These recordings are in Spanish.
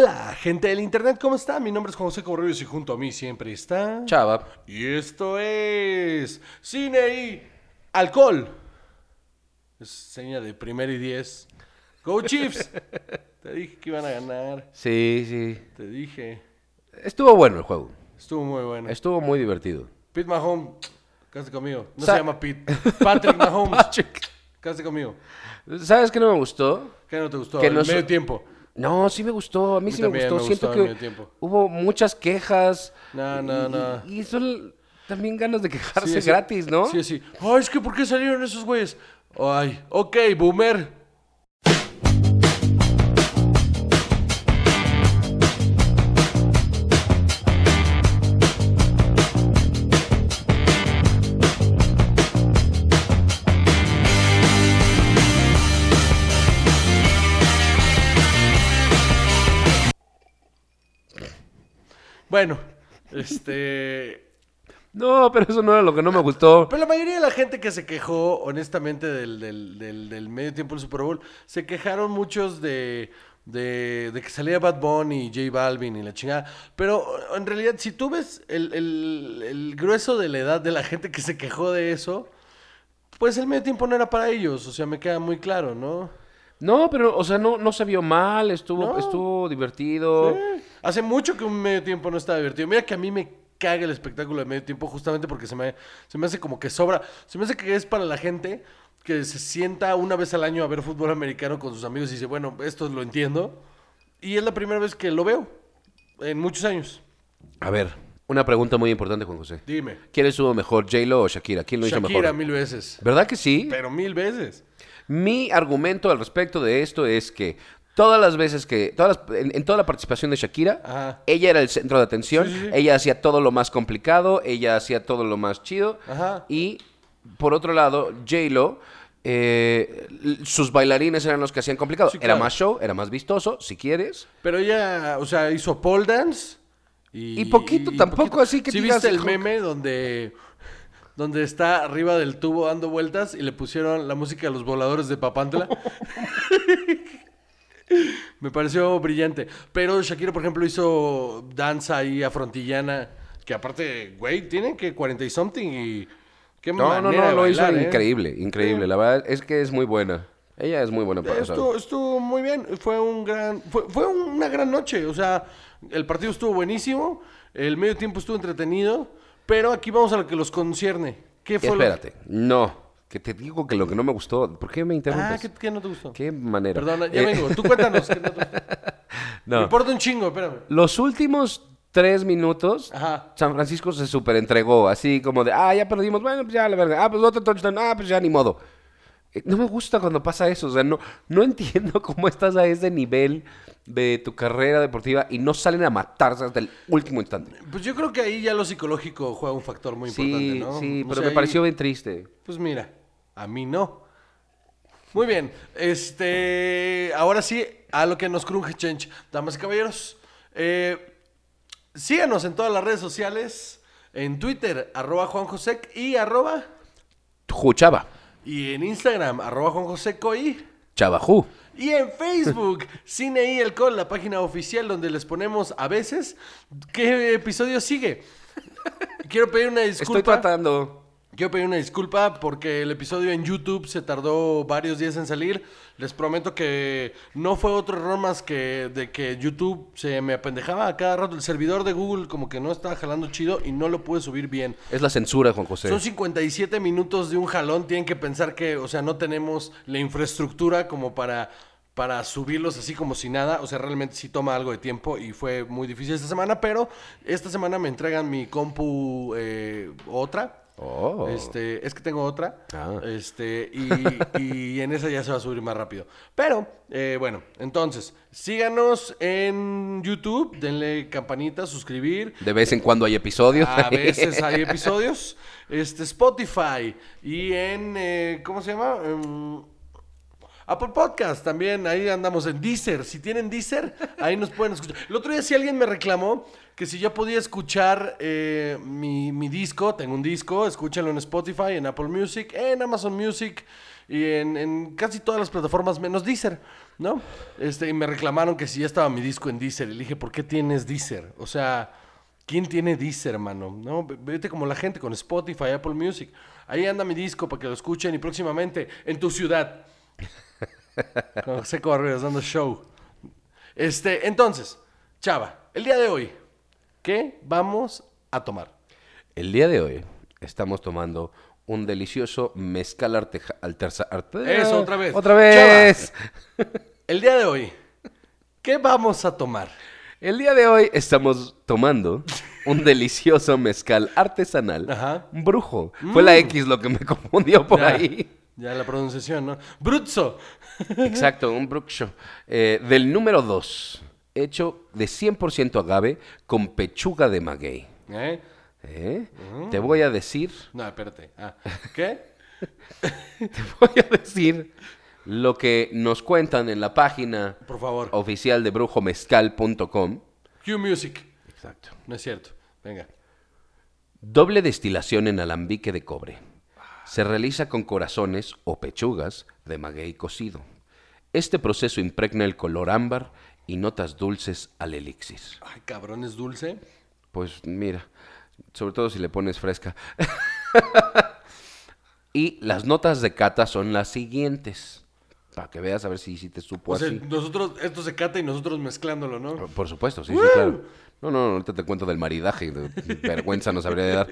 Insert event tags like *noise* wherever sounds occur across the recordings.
Hola, gente del internet, ¿cómo está? Mi nombre es José Correos y junto a mí siempre está... Chava. Y esto es Cine y Alcohol. Es seña de primer y diez. Go Chiefs. *laughs* Te dije que iban a ganar. Sí, sí. Te dije. Estuvo bueno el juego. Estuvo muy bueno. Estuvo muy divertido. Pete Mahomes, cásate conmigo. No Sa- se llama Pete. Patrick *laughs* Mahomes, Patrick. cásate conmigo. ¿Sabes qué no me gustó? ¿Qué no te gustó? Que El no medio tiempo. No, sí me gustó. A mí, mí sí me gustó. me Siento gustó que hubo muchas quejas. No, no, y- no. Y, y son también ganas de quejarse Sí, sí. gratis, ¿no? Sí, sí. Ay, es que ¿por qué salieron esos güeyes? Ay, ok, boomer. Bueno, este... *laughs* No, pero eso no era lo que no me gustó. Pero la mayoría de la gente que se quejó, honestamente, del, del, del, del medio tiempo del Super Bowl, se quejaron muchos de, de, de que salía Bad Bunny y J Balvin y la chingada. Pero en realidad, si tú ves el, el, el grueso de la edad de la gente que se quejó de eso, pues el medio tiempo no era para ellos. O sea, me queda muy claro, ¿no? No, pero, o sea, no, no se vio mal. Estuvo, No. estuvo divertido. Eh, Hace mucho que un medio tiempo no está divertido. Mira que a mí me caga el espectáculo de medio tiempo justamente porque se me, se me hace como que sobra. Se me hace que es para la gente que se sienta una vez al año a ver fútbol americano con sus amigos y dice, bueno, esto lo entiendo. Y es la primera vez que lo veo en muchos años. A ver, una pregunta muy importante, Juan José. Dime. ¿Quién estuvo mejor, J-Lo o Shakira? ¿Quién lo hizo Shakira mejor? mil veces. ¿Verdad que sí? Pero mil veces. Mi argumento al respecto de esto es que todas las veces que, todas las- en, en toda la participación de Shakira, Ajá. ella era el centro de atención, Sí, sí, sí. ella hacía todo lo más complicado, ella hacía todo lo más chido, Ajá. y por otro lado, J-Lo, eh, sus bailarines eran los que hacían complicado. Era más show, era más vistoso, si quieres. Pero ella, o sea, hizo pole dance. Y, Y poquito, tampoco así que ¿Sí viste el meme donde, donde está arriba del tubo dando vueltas y le pusieron la música de los voladores de Papantla? *laughs* Me pareció brillante. Pero Shakira, por ejemplo, hizo danza ahí afrontillana. Que aparte, güey, tiene que 40 y something y... Qué No, no, manera no, de lo hizo ¿eh? increíble, increíble. La verdad es que es muy buena. Ella es muy buena para eso. Estuvo, estuvo muy bien, fue un gran, fue, fue una gran noche, o sea, el partido estuvo buenísimo, el medio tiempo estuvo entretenido, pero aquí vamos a lo que los concierne. ¿Qué fue lo- Espérate, no, que te digo que lo que no me gustó, ¿por qué me interrumpes? Ah, ¿qué, qué no te gustó? ¿Qué manera? Perdona, ya Eh, vengo, tú cuéntanos. ¿qué no te gustó? *laughs* Me no. importa un chingo, espérame. Los últimos tres minutos, Ajá. San Francisco se super entregó, así como de, ah, ya perdimos, bueno, pues ya la verga, ah, pues otro touchdown, ah, pues ya ni modo. Eh, No me gusta cuando pasa eso, o sea, no, no entiendo *laughs* cómo estás a ese nivel de tu carrera deportiva y no salen a matarse hasta el último instante. Pues yo creo que ahí ya lo psicológico juega un factor muy importante, ¿no? sí, O pero sea, me ahí- pareció bien triste. Pues mira, a mí no. Muy bien, este, ahora sí, a lo que nos cruje Chench. Damas y caballeros, eh, síganos en todas las redes sociales, en Twitter, arroba Juan Josec y arroba, Juchaba, y en Instagram, arroba Juan Joseco y... Chavajú. Y en Facebook, *laughs* Cine y el Col, la página oficial donde les ponemos a veces qué episodio sigue. *laughs* Quiero pedir una disculpa. Estoy tratando. Quiero pedir una disculpa porque el episodio en YouTube se tardó varios días en salir. Les prometo que no fue otro error más que de que YouTube se me apendejaba a cada rato. El servidor de Google como que no estaba jalando chido y no lo pude subir bien. Es la censura, Juan José. Son 57 minutos de un jalón. Tienen que pensar que, o sea, no tenemos la infraestructura como para, para subirlos así como si nada. O sea, realmente sí toma algo de tiempo y fue muy difícil esta semana. Pero esta semana me entregan mi compu eh, otra. Oh. Este, es que tengo otra. Ah. Este, y, y *laughs* en esa ya se va a subir más rápido. Pero, eh, bueno, entonces, síganos en YouTube, denle campanita, suscribir. De vez en cuando hay episodios. A veces *laughs* hay episodios. Este, Spotify. Y en. eh, ¿Cómo se llama? Em, Apple Podcast también, ahí andamos en Deezer. Si tienen Deezer, ahí nos pueden escuchar. El otro día si alguien me reclamó que si yo podía escuchar eh, mi, mi disco, tengo un disco, escúchenlo en Spotify, en Apple Music, en Amazon Music y en, en casi todas las plataformas menos Deezer, ¿no? Este, y me reclamaron que si ya estaba mi disco en Deezer. Y le dije, ¿por qué tienes Deezer? O sea, ¿quién tiene Deezer, hermano? No, Ve- vete como la gente con Spotify, Apple Music. Ahí anda mi disco para que lo escuchen y próximamente en tu ciudad. Con José dando show. Este, entonces, Chava, el día de hoy, ¿qué vamos a tomar? El día de hoy estamos tomando un delicioso mezcal arteja, alterza- arte- Eso, otra vez. Otra vez. El día de hoy, ¿qué vamos a tomar? El día de hoy estamos tomando un delicioso mezcal artesanal. Ajá. Brujo. Fue la X lo que me confundió por Ya, ahí. Ya la pronunciación, ¿no? Bruzzo. Exacto, un Bruxo. Eh, del número 2, hecho de 100% agave con pechuga de maguey. ¿Eh? ¿Eh? Te voy a decir, No, espérate. Ah, ¿Qué? *laughs* te voy a decir lo que nos cuentan en la página Por favor. oficial de brujomezcal.com. Q Music. Exacto. No es cierto. Venga. Doble destilación en alambique de cobre. Se realiza con corazones o pechugas de maguey cocido. Este proceso impregna el color ámbar y notas dulces al elixir. Ay, cabrón, es dulce. Pues mira, sobre todo si le pones fresca. *laughs* y las notas de cata son las siguientes. Para que veas a ver si, si te supo O sea, así. nosotros, esto se cata y nosotros mezclándolo, ¿no? Por supuesto, sí, sí, claro. No, no, ahorita te cuento del maridaje. de- *laughs* Vergüenza nos habría de dar.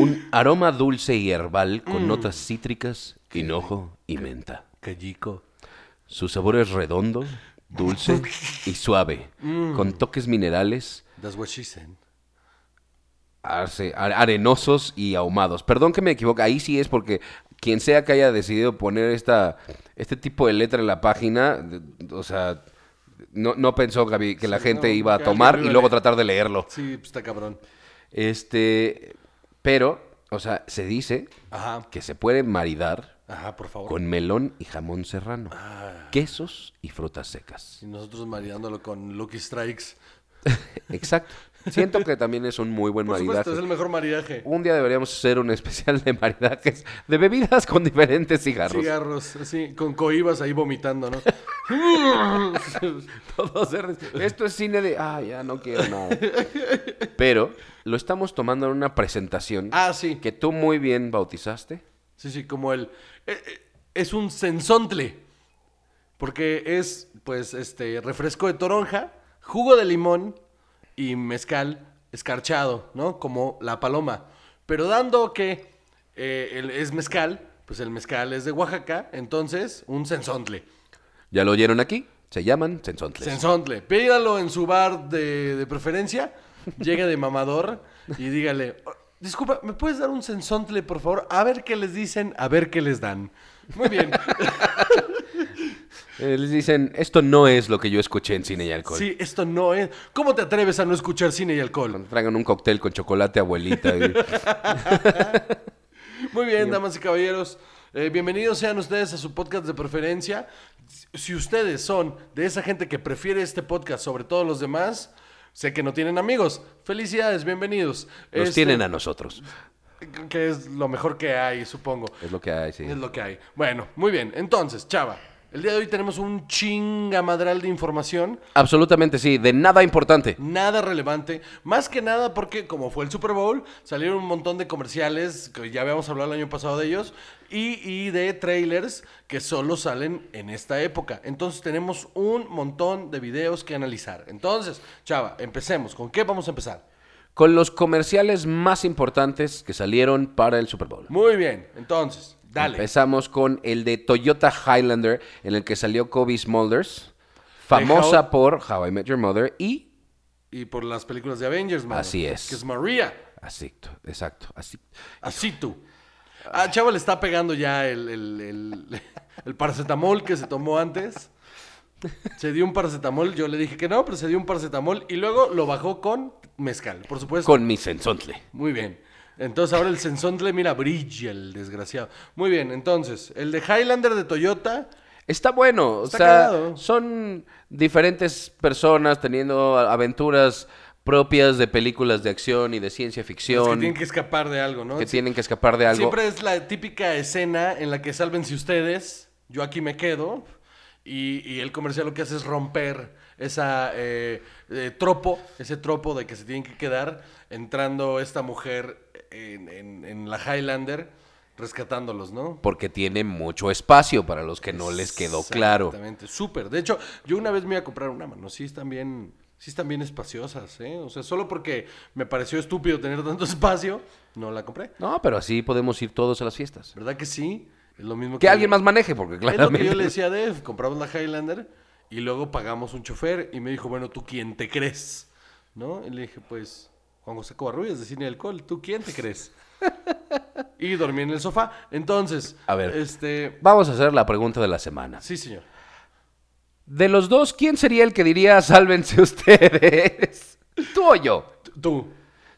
Un aroma dulce y herbal con notas cítricas, hinojo y menta. Callico. Su sabor es redondo, dulce *laughs* y suave, con toques minerales, That's what she said. arce- arenosos y ahumados. Perdón que me equivoque, ahí sí es porque quien sea que haya decidido poner esta, este tipo de letra en la página, o sea, no, no pensó Gaby, que la gente no, iba a tomar y luego tratar de leerlo. Sí, pues está cabrón. Este, pero, o sea, se dice Ajá. que se puede maridar Ajá, por favor. con melón y jamón serrano, Ah, quesos y frutas secas. y nosotros maridándolo con Lucky Strikes. *laughs* Exacto. Siento que también es un muy buen Por supuesto, maridaje. es el mejor maridaje. Un día deberíamos hacer un especial de maridajes de bebidas con diferentes cigarros. Cigarros, así, con coibas ahí vomitando, ¿no? *laughs* Todos Esto es cine de, ah, ya no quiero nada. Pero lo estamos tomando en una presentación ah, sí. que tú muy bien bautizaste. Sí, sí, como el... eh, eh, es un sensontle. Porque es, pues, este, refresco de toronja, jugo de limón y mezcal escarchado, ¿no? Como la paloma. Pero dando que eh, el- es mezcal, pues el mezcal es de Oaxaca, entonces un sensontle. ¿Ya lo oyeron aquí? Se llaman sensontles. Sensontle. Pídalo en su bar de, de preferencia, llegue de mamador y dígale, "Oh, disculpa, ¿me puedes dar un sensontle, por favor? A ver qué les dicen, a ver qué les dan. Muy bien. *laughs* Eh, les dicen, esto no es lo que yo escuché en Cine y Alcohol. Sí, esto no es. ¿Cómo te atreves a no escuchar cine y alcohol? Traigan un cóctel con chocolate, abuelita. y- *laughs* Muy bien, damas y caballeros. Eh, bienvenidos sean ustedes a su podcast de preferencia. Si ustedes son de esa gente que prefiere este podcast sobre todos los demás, sé que no tienen amigos. Felicidades, bienvenidos. Los Este, tienen a nosotros. Que es lo mejor que hay, supongo. Es lo que hay, sí. Es lo que hay. Bueno, muy bien. Entonces, Chava, el día de hoy tenemos un chingamadral de información. Absolutamente sí, de nada importante. Nada relevante. Más que nada porque, como fue el Super Bowl, salieron un montón de comerciales, que ya habíamos hablado el año pasado de ellos, y, y de trailers que solo salen en esta época. Entonces tenemos un montón de videos que analizar. Entonces, Chava, empecemos. ¿Con qué vamos a empezar? Con los comerciales más importantes que salieron para el Super Bowl. Muy bien. Entonces, dale. Empezamos con el de Toyota Highlander, en el que salió Kobe Smulders, famosa How- por How I Met Your Mother y... Y por las películas de Avengers, man. Así es. Que es María. Así, exacto, así. Así tú. A Chava le está pegando ya el, el, el- *laughs* el paracetamol que se tomó antes. Se dio un paracetamol, yo le dije que no, pero se dio un paracetamol y luego lo bajó con mezcal, por supuesto. Con mi sensontle. Muy bien. Entonces ahora el Sensontle, mira, brilla el desgraciado. Muy bien, entonces, el de Highlander de Toyota, Está bueno, o sea, son diferentes personas teniendo aventuras propias de películas de acción y de ciencia los que ficción tienen que escapar de algo, ¿no? que tienen que escapar de algo. Siempre es la típica escena en la que sálvense ustedes, yo aquí me quedo, y, y el comercial lo que hace es romper esa eh, eh, tropo, ese tropo de que se tienen que quedar entrando esta mujer en, en- en la Highlander rescatándolos, ¿no? Porque tiene mucho espacio para los que no les quedó claro. Exactamente, súper. De hecho, yo una vez me iba a comprar una mano, sí bien, sí están bien espaciosas, ¿eh? O sea, solo porque me pareció estúpido tener tanto *laughs* espacio, no la compré. No, pero así podemos ir todos a las fiestas. ¿Verdad que sí? Es lo mismo Que alguien más maneje, porque Es lo que claramente... yo le decía a Dev, compramos la Highlander y luego pagamos un chofer y me dijo, bueno, ¿tú quién te crees? ¿No? Y le dije, pues, Juan José Covarrubias de Cine Alcohol, ¿tú quién te crees? y dormí en el sofá. Entonces, A ver. este, Vamos a hacer la pregunta de la semana. sí, señor. De los dos, ¿quién sería el que diría sálvense *laughs* ustedes? ¿Tú o yo? Tú.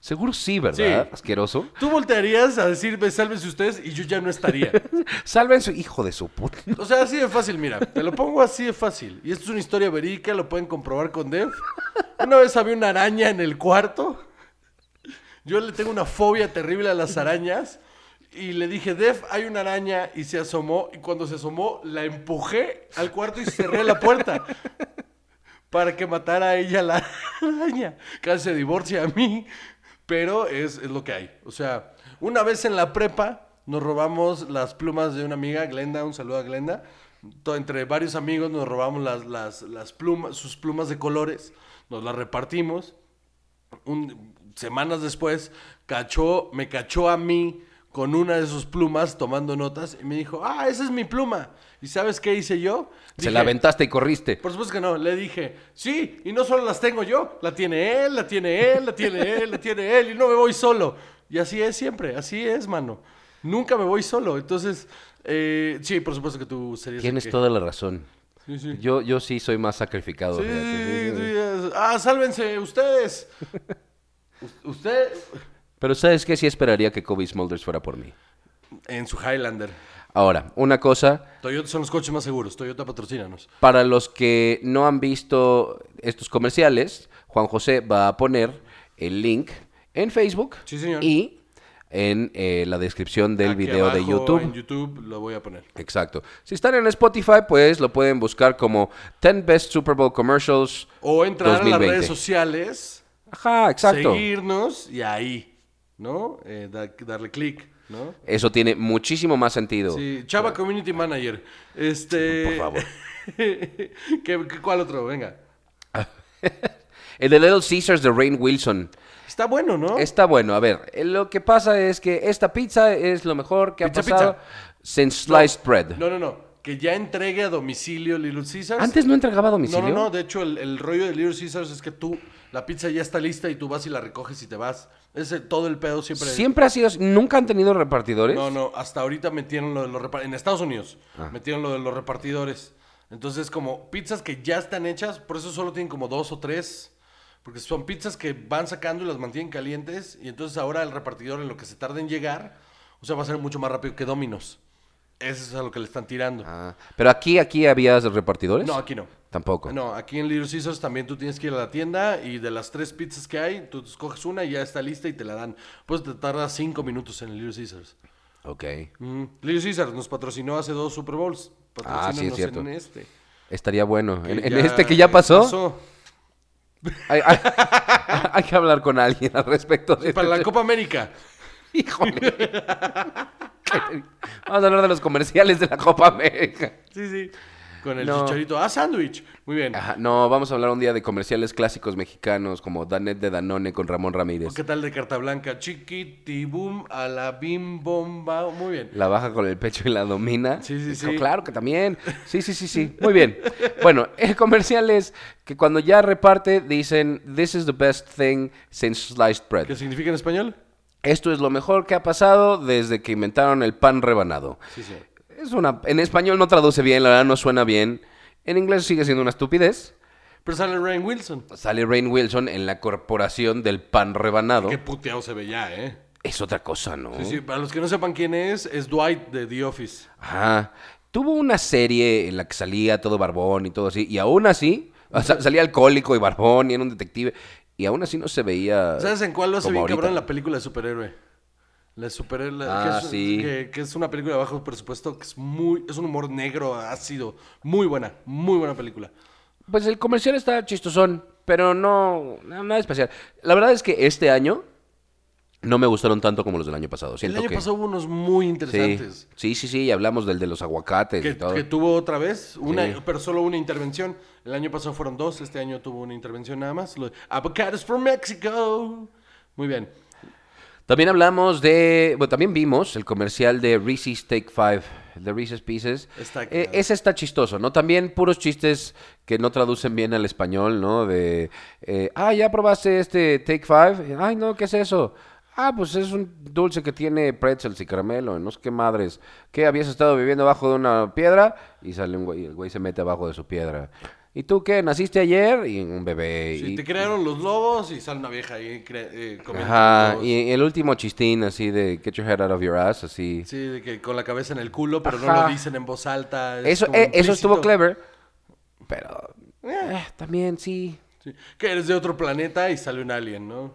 Seguro sí, ¿verdad? Sí. Asqueroso. Tú voltearías a decirme, sálvense ustedes y yo ya no estaría. *laughs* Sálvense, hijo de su puta. O sea, así de fácil, mira. Te lo pongo así de fácil. Y esto es una historia verídica, lo pueden comprobar con Dev. Una vez había una araña en el cuarto. Yo le tengo una fobia terrible a las arañas. Y le dije, Dev, hay una araña. Y se asomó. Y cuando se asomó, la empujé al cuarto y cerré la puerta. Para que matara a ella la araña. Casi se divorcia a mí. Pero es, es lo que hay. O sea, una vez en la prepa nos robamos las plumas de una amiga, Glenda. Un saludo a Glenda. Entre varios amigos nos robamos las, las, las plumas, sus plumas de colores. Nos las repartimos semanas después, cachó, me cachó a mí con una de sus plumas tomando notas y me dijo, ah, esa es mi pluma. ¿Y sabes qué hice yo? Se la aventaste y corriste. Por supuesto que no, le dije, sí, y no solo las tengo yo, la tiene él, la tiene él, la tiene él, la tiene él, y no me voy solo. Y así es siempre, así es, mano. Nunca me voy solo. Entonces, eh, sí, por supuesto que tú serías... Tienes que- toda la razón. Sí, sí. Yo, yo sí soy más sacrificado. Sí, sí, sí. Ah, sálvense, ustedes. *laughs* U- Usted... Pero ¿sabes qué? Sí esperaría que Kobe Smulders fuera por mí. En su Highlander. Ahora, una cosa, Toyota son los coches más seguros. Toyota patrocínanos. para los que no han visto estos comerciales, Juan José va a poner el link en Facebook Sí, señor. y en eh, la descripción del Aquí video de YouTube. En YouTube lo voy a poner. Exacto. Si están en Spotify, pues lo pueden buscar como 10 Best Super Bowl Commercials O entrar a las 2020. redes sociales, Ajá, exacto. seguirnos y ahí, ¿no? Eh, da- darle clic, ¿no? Eso tiene muchísimo más sentido. Sí, Chava Community Manager. Este. Por favor. *laughs* ¿Qué, qué- cuál otro? Venga. *laughs* El de Little Caesars de Rain Wilson. Está bueno, ¿no? Está bueno. A ver, eh, lo que pasa es que esta pizza es lo mejor que Pizza, ha pasado pizza. since sliced bread. No, no, no. Que ya entregue a domicilio Little Caesars. Antes no entregaba a No, domicilio. no, no. De hecho, el, el rollo de Little Caesars es que tú, la pizza ya está lista y tú vas y la recoges y te vas. Ese, todo el pedo siempre. Siempre ha sido. Nunca han tenido repartidores. No, no, hasta ahorita metieron lo de los repartidores. En Estados Unidos Ah. metieron lo de los repartidores. Entonces, como pizzas que ya están hechas, por eso solo tienen como dos o tres. Porque son pizzas que van sacando y las mantienen calientes. Y entonces ahora el repartidor, en lo que se tarda en llegar, o sea, va a ser mucho más rápido que Domino's. Eso es a lo que le están tirando. Ah, Pero aquí, aquí había repartidores. No, aquí no. Tampoco. No, aquí en Little Caesars también tú tienes que ir a la tienda y de las tres pizzas que hay, tú escoges una y ya está lista y te la dan. Pues te tarda cinco minutos en el Little Caesars. Ok. Mm. Little Caesars nos patrocinó hace dos Super Bowls. Ah, sí, es cierto. en este. Estaría bueno. En, este que ya pasó, pasó. Hay, hay- *laughs* hay que hablar con alguien al respecto de Para la este- Copa América. *laughs* Híjole. *laughs* Vamos a hablar de los comerciales de la Copa América. Sí, sí. Con el No. chicharito. Ah, sándwich. Muy bien. Ajá, no, vamos a hablar un día de comerciales clásicos mexicanos como Danet de Danone con Ramón Ramírez. ¿Qué tal de carta blanca? Chiquitibum a la bim bomba. Muy bien. La baja con el pecho y la domina. Sí, sí, sí. Claro que también. Sí, sí, sí, sí. Muy bien. Bueno, el comercial es que cuando ya reparte dicen, this is the best thing since sliced bread. ¿Qué significa en español? Esto es lo mejor que ha pasado desde que inventaron el pan rebanado. Sí, sí. Es una, en español no traduce bien, la verdad no suena bien. En inglés sigue siendo una estupidez. Pero sale Rain Wilson. Sale Rain Wilson en la corporación del pan rebanado. Qué puteado se ve ya, ¿eh? es otra cosa, ¿no? Sí, sí, para los que no sepan quién es, es Dwight de The Office. Ajá. Tuvo una serie en la que salía todo barbón y todo así, y aún así, salía alcohólico y barbón y era un detective, y aún así no se veía. ¿Sabes en cuál lo hace bien ahorita. cabrón? La película de superhéroe. La de superhéroe. Ah, que es, sí. Que, que es una película de bajo presupuesto que es muy... Es un humor negro, ácido. Muy buena, muy buena película. Pues el comercial está chistosón, pero no, nada especial. La verdad es que este año no me gustaron tanto como los del año pasado. El Siento año que... pasado hubo unos muy Sí, interesantes. sí, sí, sí, y hablamos del de los aguacates y Que, todo. que tuvo otra vez, una, Sí. pero solo una intervención. El año pasado fueron dos, este año tuvo una intervención nada más. Avocados from Mexico. Muy bien. También hablamos de, bueno, también vimos el comercial de Reese's Take Five, de Reese's Pieces. Está Eh, ese está chistoso, ¿no? También puros chistes que no traducen bien al español, ¿no? De, eh, ah, ya probaste este Take Five. Ay, no, ¿qué es eso? Ah, pues es un dulce que tiene pretzels y caramelo, no sé qué madres. ¿Qué habías estado viviendo abajo de una piedra? Y sale un güey, el güey se mete abajo de su piedra. ¿Y tú qué? ¿Naciste ayer? Y un bebé. Sí, y- te crearon los lobos y sale una vieja ahí eh, comiendo Ajá, y el último chistín así de get your head out of your ass, así. Sí, de que con la cabeza en el culo, pero no lo dicen en voz alta. es Eso, como eh, eso estuvo clever, pero eh, también sí. Sí. Que eres de otro planeta y sale un alien, ¿no?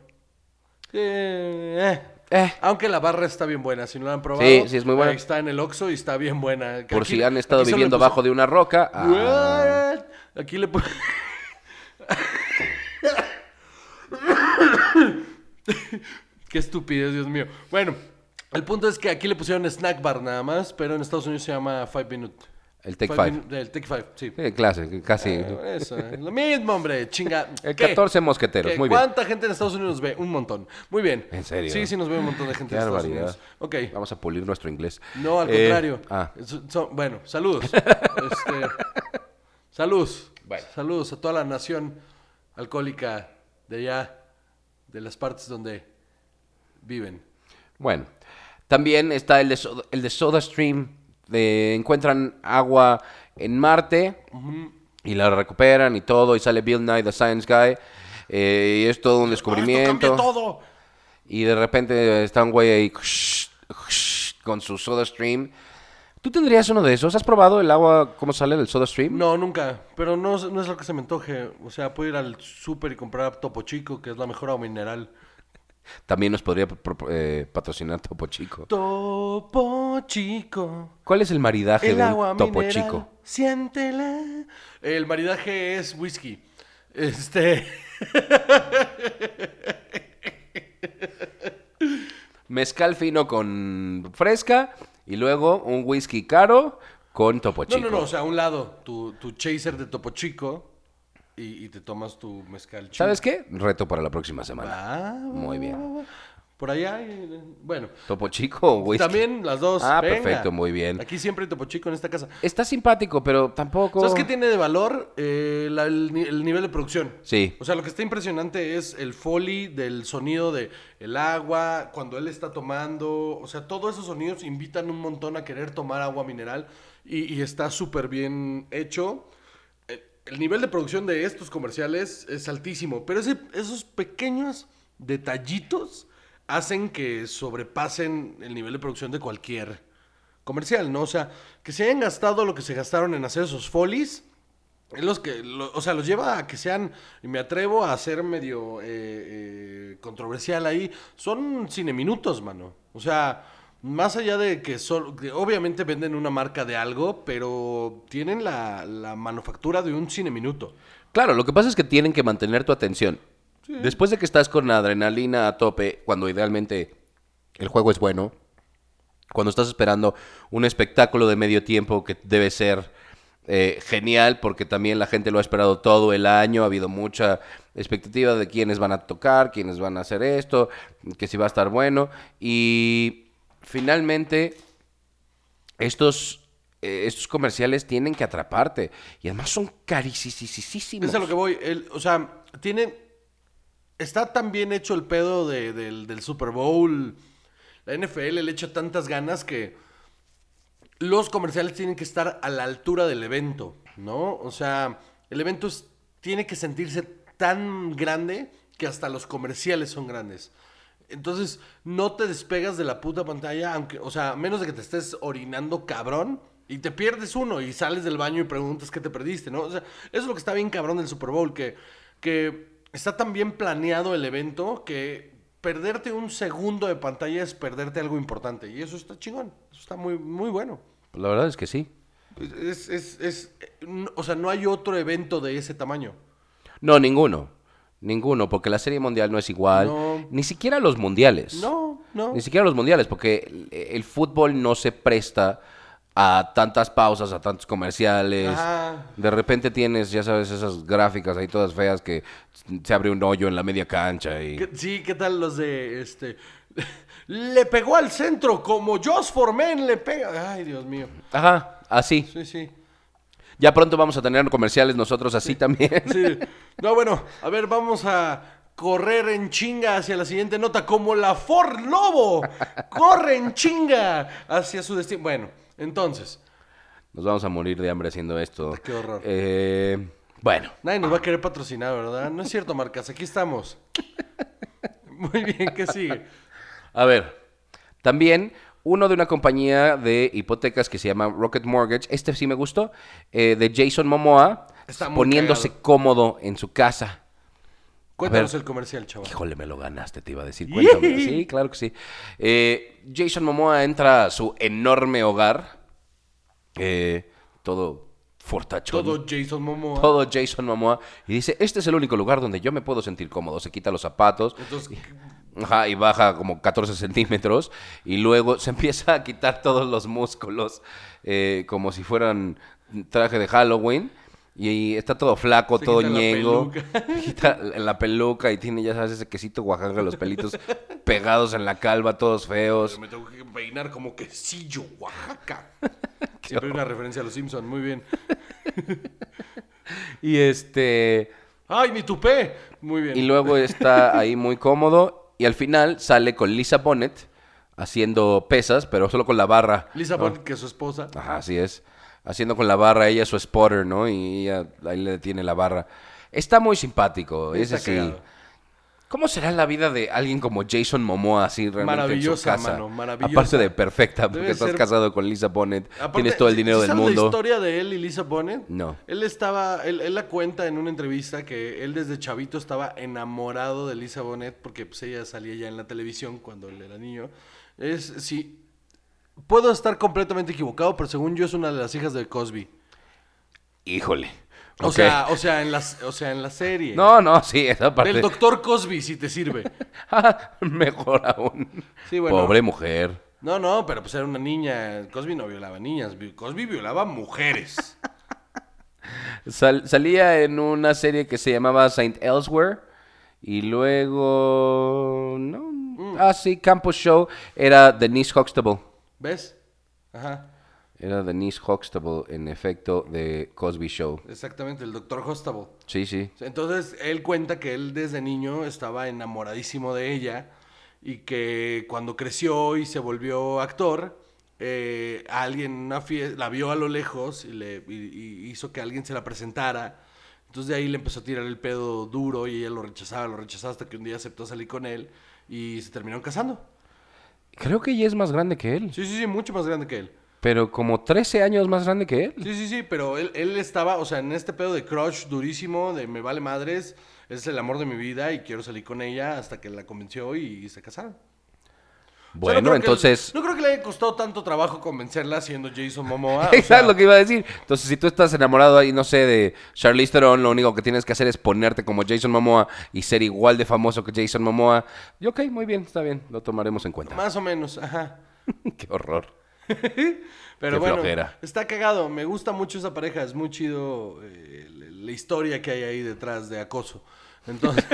Eh. Eh, Aunque la barra está bien buena, si no la han probado. Sí, sí, es muy buena. está en el Oxxo y está bien buena. por Aquí- si han estado viviendo puso- bajo de una roca. ah? Aquí le pu- Qué estupidez, Dios mío. Bueno, el punto es que aquí le pusieron snack bar nada más, pero en Estados Unidos se llama Five Minute. el Take Five. Minute- el Take Five, sí. Clase, casi. Eh, Eso, eh, lo mismo, hombre, chinga. El ¿Qué? 14 mosqueteros, ¿Qué? muy bien. ¿Cuánta gente en Estados Unidos nos ve? Un montón. Muy bien. ¿En serio? Sí, sí nos ve un montón de gente en Estados barbaridad. Unidos. Ok. Vamos a pulir nuestro inglés. No, al Eh, contrario. ah, So- so- bueno, saludos. *laughs* Este, saludos. Bueno. Saludos a toda la nación alcohólica de allá, de las partes donde viven. bueno. También está el de, Soda, el de encuentran agua en Marte y la recuperan y todo. Y sale Bill Nye, the Science Guy. eh, y es todo un esto descubrimiento. cambia todo. Y de repente está un güey ahí con su soda stream. ¿Tú tendrías uno de esos? ¿Has probado el agua, cómo sale del soda stream? No, nunca. Pero no, es- no es lo que se me antoje. O sea, puedo ir al súper y comprar Topo Chico, que es la mejor agua mineral. También nos podría eh, patrocinar Topo Chico. Topo Chico. ¿Cuál es el maridaje El de agua un Topo mineral, Chico? Siéntela. El maridaje es whisky. Este. *laughs* Mezcal fino con fresca y luego un whisky caro con Topo No, Chico. no, no. O sea, a un lado, tu, tu chaser de Topo Chico y, y te tomas tu mezcal chico. ¿Sabes qué? Reto para la próxima semana. Va, Muy bien. va. Por allá, bueno. ¿Topo Chico o whisky? También las dos. Ah, venga. perfecto, muy bien. Aquí siempre hay Topo Chico en esta casa. Está simpático, pero tampoco... ¿Sabes qué tiene de valor? Eh, la- el, ni- el nivel de producción. Sí. O sea, lo que está impresionante es el foley del sonido de el agua, cuando él está tomando. O sea, todos esos sonidos invitan un montón a querer tomar agua mineral y, y está súper bien hecho. Eh, El nivel de producción de estos comerciales es altísimo, pero ese- esos pequeños detallitos hacen que sobrepasen el nivel de producción de cualquier comercial, ¿no? O sea, que se hayan gastado lo que se gastaron en hacer esos folies, es los que, lo- o sea, los lleva a que sean, y me atrevo a ser medio eh, eh, controversial ahí, son cine minutos, mano. O sea, más allá de que, sol- que obviamente venden una marca de algo, pero tienen la, la manufactura de un cine minuto. Claro, lo que pasa es que tienen que mantener tu atención. Después de que estás con adrenalina a tope, cuando idealmente el juego es bueno, cuando estás esperando un espectáculo de medio tiempo que debe ser eh, genial, porque también la gente lo ha esperado todo el año, ha habido mucha expectativa de quiénes van a tocar, quiénes van a hacer esto, que si va a estar bueno, y finalmente estos, eh, estos comerciales tienen que atraparte, y además son carísimos. Es a lo que voy. El- o sea, tiene. Está tan bien hecho el pedo de- del, Super Bowl. La NFL le echa tantas ganas que los comerciales tienen que estar a la altura del evento, ¿no? O sea, el evento tiene que sentirse tan grande que hasta los comerciales son grandes. Entonces, no te despegas de la puta pantalla, aunque, o sea, menos de que te estés orinando cabrón y te pierdes uno y sales del baño y preguntas qué te perdiste, ¿no? O sea, eso es lo que está bien cabrón del Super Bowl, que, que está tan bien planeado el evento que perderte un segundo de pantalla es perderte algo importante. Y eso está chingón, eso está muy, muy bueno. La verdad es que sí. Es, es, es, no- o sea, no hay otro evento de ese tamaño. No, ninguno. Ninguno, porque la Serie Mundial no es igual. No. Ni siquiera los mundiales. No, no. Ni siquiera los mundiales, porque el, el fútbol no se presta a tantas pausas, a tantos comerciales. Ajá. De repente tienes, ya sabes, esas gráficas ahí todas feas que se abre un hoyo en la media cancha y... ¿Qué- Sí, ¿qué tal los de este? *laughs* Le pegó al centro como Josh Forman le pega. Ay, Dios mío. Ajá, así. Sí, sí. Ya pronto vamos a tener comerciales nosotros así también. Sí. No, bueno, a ver, vamos a correr en chinga hacia la siguiente nota, como la Ford Lobo. *laughs* Corre en chinga hacia su destino. Bueno, entonces, Nos vamos a morir de hambre haciendo esto. Qué horror. Eh, bueno, nadie nos va a querer patrocinar, ¿verdad? No es cierto, Marcas, aquí estamos. *laughs* Muy bien, ¿qué sigue? a ver. También uno de una compañía de hipotecas que se llama Rocket Mortgage. Este sí me gustó. eh, de Jason Momoa. Está muy poniéndose cagado. cómodo en su casa. Cuéntanos ver. el comercial, chaval. Híjole, me lo ganaste, te iba a decir. Cuéntame. *laughs* Sí, claro que sí. Eh, Jason Momoa entra a su enorme hogar. eh, todo fortachón. Todo Jason Momoa. Todo Jason Momoa. Y dice, este es el único lugar donde yo me puedo sentir cómodo. Se quita los zapatos. Entonces, Ajá, y baja como 14 centímetros. Y luego se *laughs* empieza a quitar todos los músculos. eh, como si fueran traje de Halloween. Y está todo flaco, Se todo ñengo. peluca. *laughs* Quita la peluca y tiene, ya sabes, ese quesito Oaxaca, los pelitos *laughs* pegados en la calva, todos feos. me tengo que peinar como quesillo, Oaxaca. *laughs* Siempre hay una referencia a los Simpson, muy bien. Y este. ¡Ay, mi tupé! Muy bien. Y luego está ahí muy cómodo. Y al final sale con Lisa Bonnet haciendo pesas, pero solo con la barra. Lisa ¿no? Bonet, que es su esposa. Ajá, así es. Haciendo con la barra, ella es su spotter, ¿no? Y ella ahí le detiene la barra. Está muy simpático, Está ese sí. cagado. ¿Cómo será la vida de alguien como Jason Momoa así realmente Maravillosa, en su casa? mano, maravillosa. Aparte de perfecta, porque Debe estás ser- casado con Lisa Bonnet, Aparte, tienes todo el ¿sí- dinero sí del mundo. la historia de él y Lisa Bonet? No. Él estaba, él, él la cuenta en una entrevista que él desde chavito estaba enamorado de Lisa Bonet porque pues, ella salía ya en la televisión cuando él era niño. Es, sí, puedo estar completamente equivocado, pero según yo es una de las hijas de Cosby. Híjole. O sea, o sea, en las, o sea, en la serie. No, no, sí, esa parte. Del doctor Cosby, si te sirve. *laughs* Mejor aún. Sí, bueno. Pobre mujer. No, no, pero pues era una niña. Cosby no violaba niñas, Cosby violaba mujeres. *laughs* Sal- salía en una serie que se llamaba Saint Elsewhere. Y luego. No. Mm. Ah, sí, Campus Show. Era Denise Huxtable. ¿Ves? Ajá, Era Denise Huxtable, en efecto, de Cosby Show. exactamente, el doctor Hostable. Sí, sí. Entonces, él cuenta que él desde niño estaba enamoradísimo de ella y que cuando creció y se volvió actor, eh, alguien en una fiesta la vio a lo lejos y, le, y- y hizo que alguien se la presentara. Entonces de ahí le empezó a tirar el pedo duro y ella lo rechazaba, lo rechazaba hasta que un día aceptó salir con él y se terminaron casando. Creo que ella es más grande que él. Sí, sí, sí, mucho más grande que él. Pero como 13 años más grande que él. Sí, sí, sí, pero él, él estaba, o sea, en este pedo de crush durísimo, de me vale madres, es el amor de mi vida y quiero salir con ella hasta que la convenció y se casaron. O sea, Bueno, no que- entonces. no creo que le haya costado tanto trabajo convencerla siendo Jason Momoa. *laughs* Exacto sea, lo que iba a decir. Entonces, si tú estás enamorado ahí, no sé, de Charlize Theron, lo único que tienes que hacer es ponerte como Jason Momoa y ser igual de famoso que Jason Momoa. Y ok, muy bien, está bien, lo tomaremos en cuenta. Más o menos, ajá. *laughs* Qué horror. *laughs* Pero Qué bueno, flojera. está cagado. Me gusta mucho esa pareja. Es muy chido eh, la la historia que hay ahí detrás de acoso. Entonces.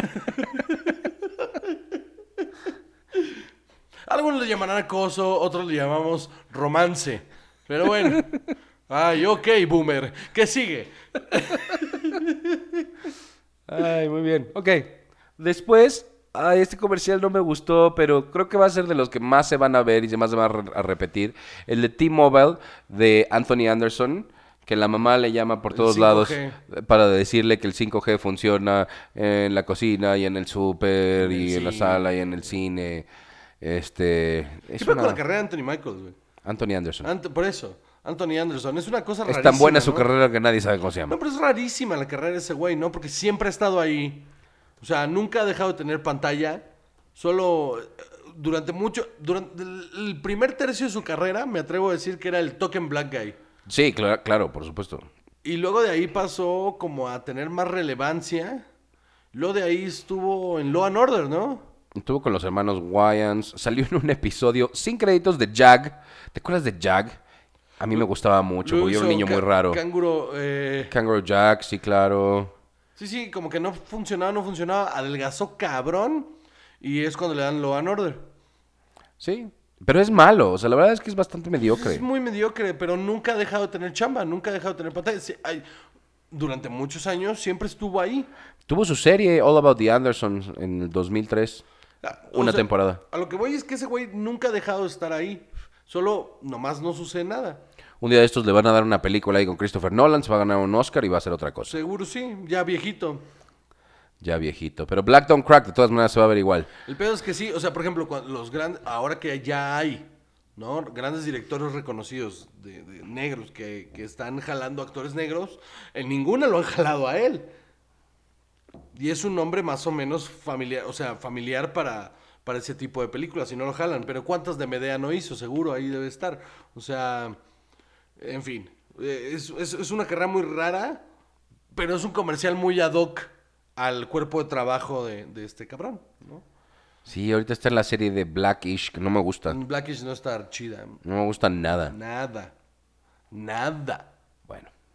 Algunos le llamarán acoso, otros le llamamos romance. Pero bueno. *laughs* Ay, ok, boomer. ¿Qué sigue? Ay, muy bien. Ok. Después, ay, este comercial no me gustó, pero creo que va a ser de los que más se van a ver y se más se van a, re- a repetir. El de T-Mobile de Anthony Anderson, Que la mamá le llama por todos 5G. lados para decirle que el 5G funciona en la cocina y en el súper y en la sala y en el cine. Este. Es ¿Qué con la carrera de Anthony Michaels, güey? Anthony Anderson. Ant- por eso, Anthony Anderson. Es una cosa es rarísima. tan buena su ¿no? carrera que nadie sabe cómo se llama. No, pero es rarísima la carrera de ese güey, ¿no? Porque siempre ha estado ahí. O sea, nunca ha dejado de tener pantalla. Solo eh, durante mucho. Durante el, el primer tercio de su carrera, me atrevo a decir que era el token black guy. Sí, claro, claro, por supuesto. Y luego de ahí pasó como a tener más relevancia. Luego de ahí estuvo en Law and Order, ¿no? Estuvo con los hermanos Wayans. Salió en un episodio sin créditos de Jag. ¿Te acuerdas de Jag? A mí me gustaba mucho, porque yo era un niño muy raro. Canguro. eh, Jack, sí, claro. sí, sí, como que no funcionaba, no funcionaba. Adelgazó cabrón. Y es cuando le dan Law and Order. Sí. Pero es malo, o sea, la verdad es que es bastante mediocre. Es muy mediocre, pero nunca ha dejado de tener chamba, nunca ha dejado de tener pantalla. Sí, hay- durante muchos años siempre estuvo ahí. Tuvo su serie All About the Andersons en el 2003. O Una sea, temporada. A lo que voy es que ese güey nunca ha dejado de estar ahí. Solo nomás no sucede nada. Un día de estos le van a dar una película ahí con Christopher Nolan, se va a ganar un Oscar y va a hacer otra cosa. Seguro sí, ya viejito. Ya viejito. Pero Black Don't Crack de todas maneras se va a ver igual. El pedo es que sí, o sea, por ejemplo, los grandes, ahora que ya hay, ¿no? Grandes directores reconocidos de, de negros que, que están jalando actores negros, en ninguna lo han jalado a él. Y es un nombre más o menos familiar, o sea, familiar para, para ese tipo de películas, si no lo jalan. Pero ¿cuántas de Medea no hizo? Seguro, ahí debe estar. O sea, en fin, eh, es, es- es una carrera muy rara, pero es un comercial muy ad hoc al cuerpo de trabajo de, de este cabrón, ¿no? Sí, ahorita está en la serie de Blackish, que no me gusta. Blackish no está chida. No me gusta nada. Nada. Nada.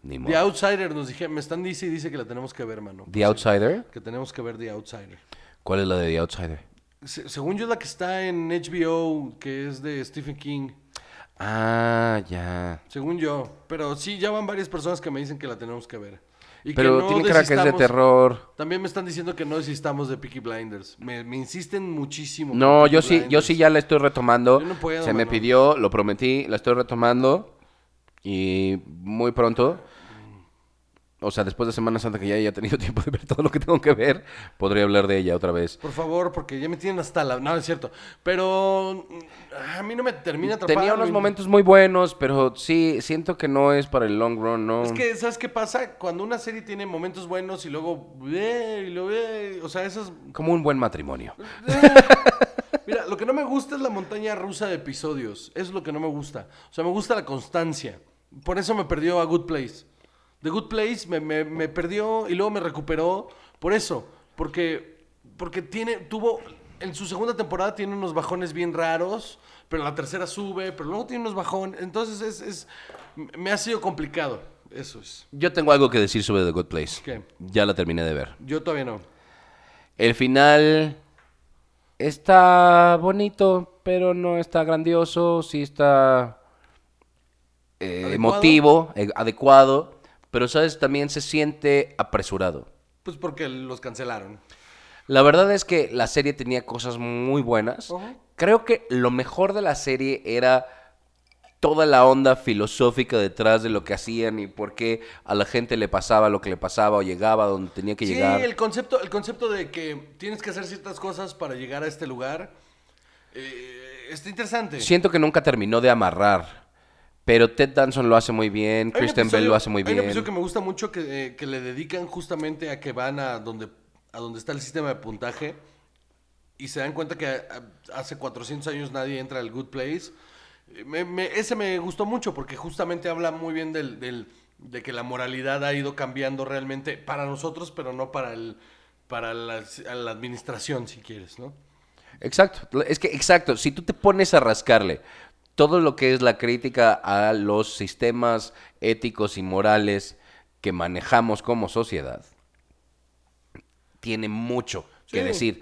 The. Outsider nos dije, me están dice y dice que la tenemos que ver, mano. The Outsider. Que tenemos que ver The Outsider. ¿Cuál es la de The Outsider? Se- según yo, la que está en HBO, que es de Stephen King. Ah, ya. Según yo. Pero sí, ya van varias personas que me dicen que la tenemos que ver. Y Pero que no tiene cara que es de desistamos- terror. También me están diciendo que no desistamos de Peaky Blinders. Me, me insisten muchísimo. con No, Peaky yo sí, yo Blinders. sí ya la estoy retomando. Yo no puedo, Se me mano. pidió, lo prometí, la estoy retomando. Y muy pronto, o sea, después de Semana Santa que ya haya tenido *laughs* tiempo de ver todo lo que tengo que ver, podré hablar de ella otra vez. Por favor, porque ya me tienen hasta la... No, es cierto. Pero mm, a mí no me termina atrapando. Tenía unos momentos muy buenos, pero sí, siento que no es para el long run, ¿no? Es que, ¿sabes qué pasa? Cuando una serie tiene momentos buenos y luego... eh, y luego eh, o sea, esos... Como un buen matrimonio. *laughs* Mira, lo que no me gusta es la montaña rusa de episodios. Eso es lo que no me gusta. O sea, me gusta la constancia. Por eso me perdió a Good Place. The Good Place me, me- me perdió y luego me recuperó. Por eso. Porque, porque tiene, tuvo... En su segunda temporada tiene unos bajones bien raros, pero la tercera sube, pero luego tiene unos bajones. Entonces es, es me ha sido complicado. Eso es. Yo tengo algo que decir sobre The Good Place. ¿Qué? Ya la terminé de ver. Yo todavía no. El final está bonito, pero no está grandioso. Sí está eh, ¿Adecuado? emotivo, eh, adecuado. Pero, ¿sabes? También se siente apresurado. Pues porque los cancelaron. La verdad es que la serie tenía cosas muy buenas. Creo que lo mejor de la serie era toda la onda filosófica detrás de lo que hacían y por qué a la gente le pasaba lo que le pasaba o llegaba donde tenía que Sí, llegar. el concepto, el concepto de que tienes que hacer ciertas cosas para llegar a este lugar eh, está interesante. Siento que nunca terminó de amarrar. Pero Ted Danson lo hace muy bien, Kristen Bell episodio- lo hace muy Hay un bien. episodio que me gusta mucho que, eh, que le dedican justamente a que van a donde, a donde está el sistema de puntaje y se dan cuenta que a- hace 400 años nadie entra al Good Place. Eh, me- me- ese me gustó mucho porque justamente habla muy bien del, del- de que la moralidad ha ido cambiando realmente para nosotros, pero no para el para la, a la administración, si quieres, ¿no? Exacto, es que exacto, si tú te pones a rascarle todo lo que es la crítica a los sistemas éticos y morales que manejamos como sociedad, tiene mucho que decir.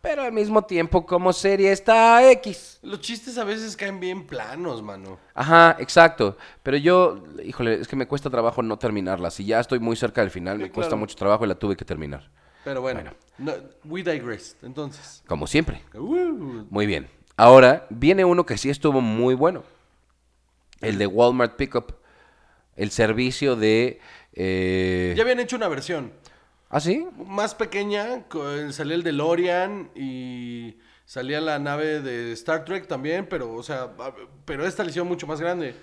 Pero al mismo tiempo, como serie está X. Los chistes a veces caen bien planos, mano. Ajá, exacto. Pero yo, híjole, es que me cuesta trabajo no terminarla. Si ya estoy muy cerca del final, Sí, me cuesta mucho trabajo y la tuve que terminar. Pero bueno, Bueno. no- we digress. Entonces, Como siempre. Uh, Muy bien. Ahora viene uno que sí estuvo muy bueno. El de Walmart Pickup. el servicio de... eh, Ya habían hecho una versión ¿Ah, sí? más pequeña, co- salía el DeLorean y salía la nave de Star Trek también, pero, o sea, pero esta le hicieron mucho más grande.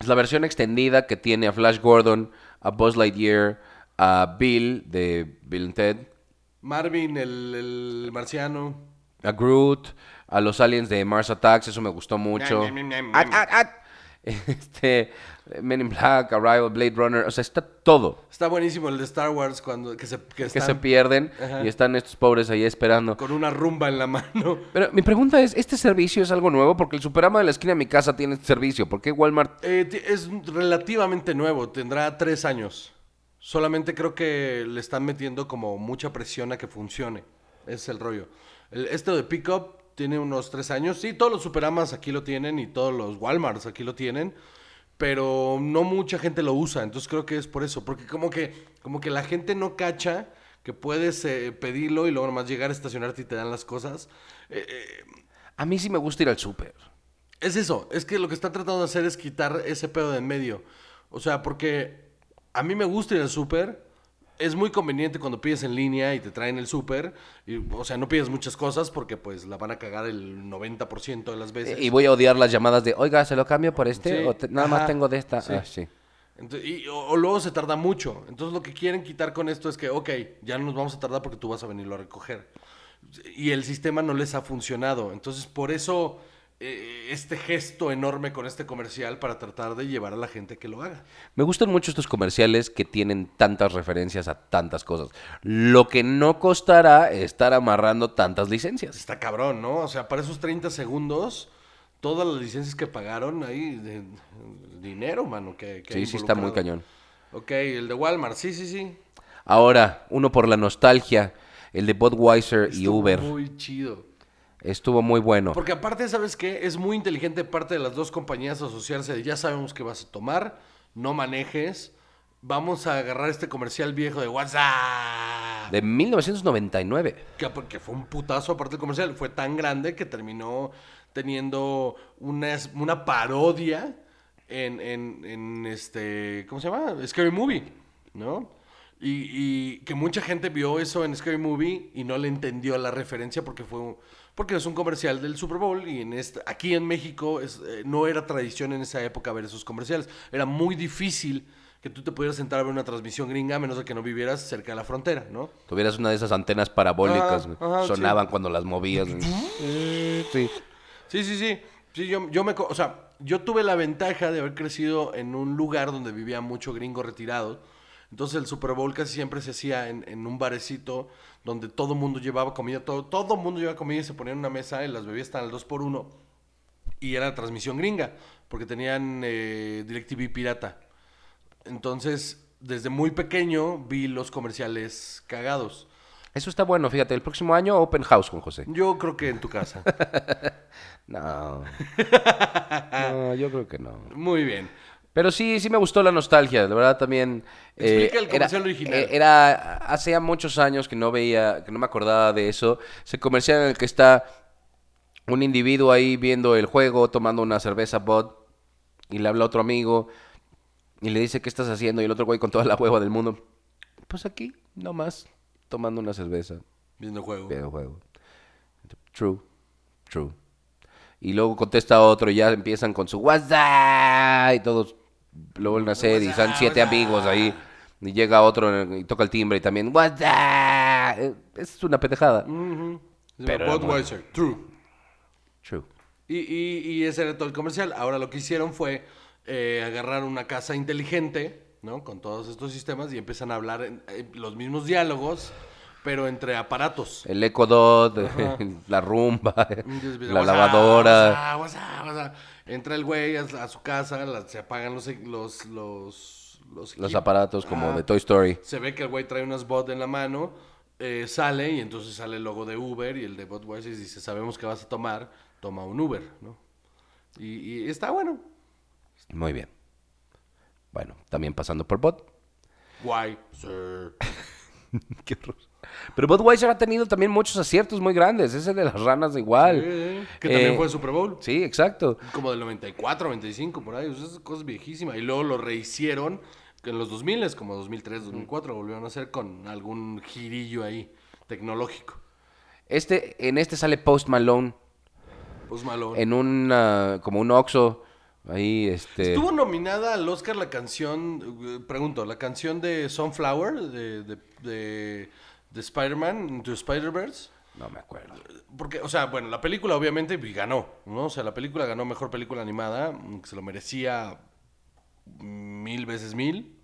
Es la versión extendida que tiene a Flash Gordon, a Buzz Lightyear, a Bill de Bill and Ted, Marvin, el, el marciano. a Groot, a los aliens de Mars Attacks, eso me gustó mucho. At, at, at. Este, Men in Black, Arrival, Blade Runner, o sea, está todo. Está buenísimo el de Star Wars cuando que se, que se pierden Ajá. y están estos pobres ahí esperando. con una rumba en la mano. *laughs* Pero mi pregunta es, ¿este servicio es algo nuevo? Porque el Superama de la esquina de mi casa tiene este servicio. ¿Por qué Walmart? Eh, es relativamente nuevo, tendrá tres años. Solamente creo que le están metiendo como mucha presión a que funcione. Ese es el rollo. El, este de Pickup tiene unos tres años. Sí, todos los Superamas aquí lo tienen y todos los Walmarts aquí lo tienen. Pero no mucha gente lo usa. Entonces creo que es por eso. Porque como que, como que la gente no cacha que puedes eh, pedirlo y luego nomás llegar a estacionarte y te dan las cosas. Eh, eh, A mí sí me gusta ir al súper. es eso, es que lo que está tratando de hacer es quitar ese pedo de en medio. O sea, porque a mí me gusta ir al súper. Es muy conveniente cuando pides en línea y te traen el súper. y, O sea, no pides muchas cosas porque pues la van a cagar el 90% de las veces. Y voy a odiar las llamadas de, oiga, ¿se lo cambio por este? Sí, ¿O te- nada más tengo de esta? sí. Ah, sí. Entonces, y- o, o luego se tarda mucho. Entonces lo que quieren quitar con esto es que, ok, ya no nos vamos a tardar porque tú vas a venirlo a recoger. Y el sistema no les ha funcionado. Entonces por eso este gesto enorme con este comercial para tratar de llevar a la gente que lo haga. Me gustan mucho estos comerciales que tienen tantas referencias a tantas cosas. Lo que no costará estar amarrando tantas licencias. Está cabrón, ¿no? O sea, para esos 30 segundos, todas las licencias que pagaron ahí, de, dinero, mano. Que, que Sí, sí, está muy cañón. Ok, el de Walmart, sí, sí, sí. Ahora, uno por la nostalgia, el de Budweiser y Uber. Muy chido. Estuvo muy bueno. Porque aparte, ¿sabes qué? Es muy inteligente parte de las dos compañías asociarse de ya sabemos que vas a tomar, no manejes, vamos a agarrar este comercial viejo de WhatsApp. De 1999. Que, porque fue un putazo aparte del comercial, fue tan grande que terminó teniendo una, una parodia en, en, en este, ¿cómo se llama? Scary Movie, ¿no? Y, y que mucha gente vio eso en Scary Movie y no le entendió la referencia porque fue un- porque es un comercial del Super Bowl y en este, aquí en México es, eh, no era tradición en esa época ver esos comerciales. Era muy difícil que tú te pudieras sentar a ver una transmisión gringa a menos de que no vivieras cerca de la frontera, ¿no? Tuvieras una de esas antenas parabólicas. Ajá, Sonaban sí. cuando las movías. sí. Sí, sí, sí. Sí, yo, yo me... O sea, yo tuve la ventaja de haber crecido en un lugar donde vivía mucho gringo retirado. Entonces el Super Bowl casi siempre se hacía en, en un barecito donde todo mundo llevaba comida, todo, todo mundo llevaba comida y se ponía en una mesa y las bebidas estaban al 2 por 1 y era transmisión gringa, porque tenían eh, DirecTV pirata. Entonces, desde muy pequeño vi los comerciales cagados. Eso está bueno, fíjate. El próximo año, Open House con José. Yo creo que en tu casa. *laughs* No. *laughs* No, yo creo que no. Muy bien. Pero sí, sí me gustó la nostalgia, de verdad también. eh, Explica el comercial original. eh, Era, hacía muchos años que no veía, que no me acordaba de eso. Ese comercial en el que está un individuo ahí viendo el juego, tomando una cerveza bot, y le habla a otro amigo, y le dice, ¿qué estás haciendo? Y el otro güey con toda la hueva del mundo, pues aquí, nomás, tomando una cerveza, Viendo juego. viendo juego. True, true. Y luego contesta otro y ya empiezan con su WhatsApp y todos lo vuelven a hacer y son WhatsApp, siete amigos ahí. Y llega otro y toca el timbre y también WhatsApp. Eh, Es una pendejada. Ujú. Se Pero llama era Budweiser. True. True. Y, y, y ese era todo el comercial. Ahora lo que hicieron fue eh, agarrar una casa inteligente, ¿no? Con todos estos sistemas y empiezan a hablar en- eh, los mismos diálogos, pero entre aparatos. El Echo Dot, *laughs* la rumba, Entonces la "What's up, lavadora. what's up, what's up, what's up?" Entra el güey a, a su casa, la- se apagan los los los los, Los equip- aparatos como de Toy Story. Se ve que el güey trae unas bot en la mano, eh, sale y entonces sale el logo de Uber y el de Budweiser dice, sabemos que vas a tomar, toma un Uber, ¿no? Y, y está bueno. Muy bien. Bueno, también pasando por bot. Guay. sir. *laughs* Qué horror. Pero Budweiser ha tenido también muchos aciertos muy grandes. Ese de las ranas igual. Sí, que también Eh, fue Super Bowl. Sí, exacto. Como del 94, 95, por ahí. Esas cosas viejísimas. Y luego lo rehicieron en los 2000, como 2003, 2004. Volvieron a hacer con algún girillo ahí tecnológico. Este, en este sale Post Malone Pues Malone. en un ah, como un Oxxo. Ahí, este. Estuvo nominada al Oscar la canción, eh, pregunto, la canción de Sunflower de, de, de, de Spider-Man, Into Spider-Verse. No me acuerdo. Porque, o sea, bueno, la película obviamente y ganó, ¿no? O sea, la película ganó mejor película animada, que se lo merecía mil veces mil.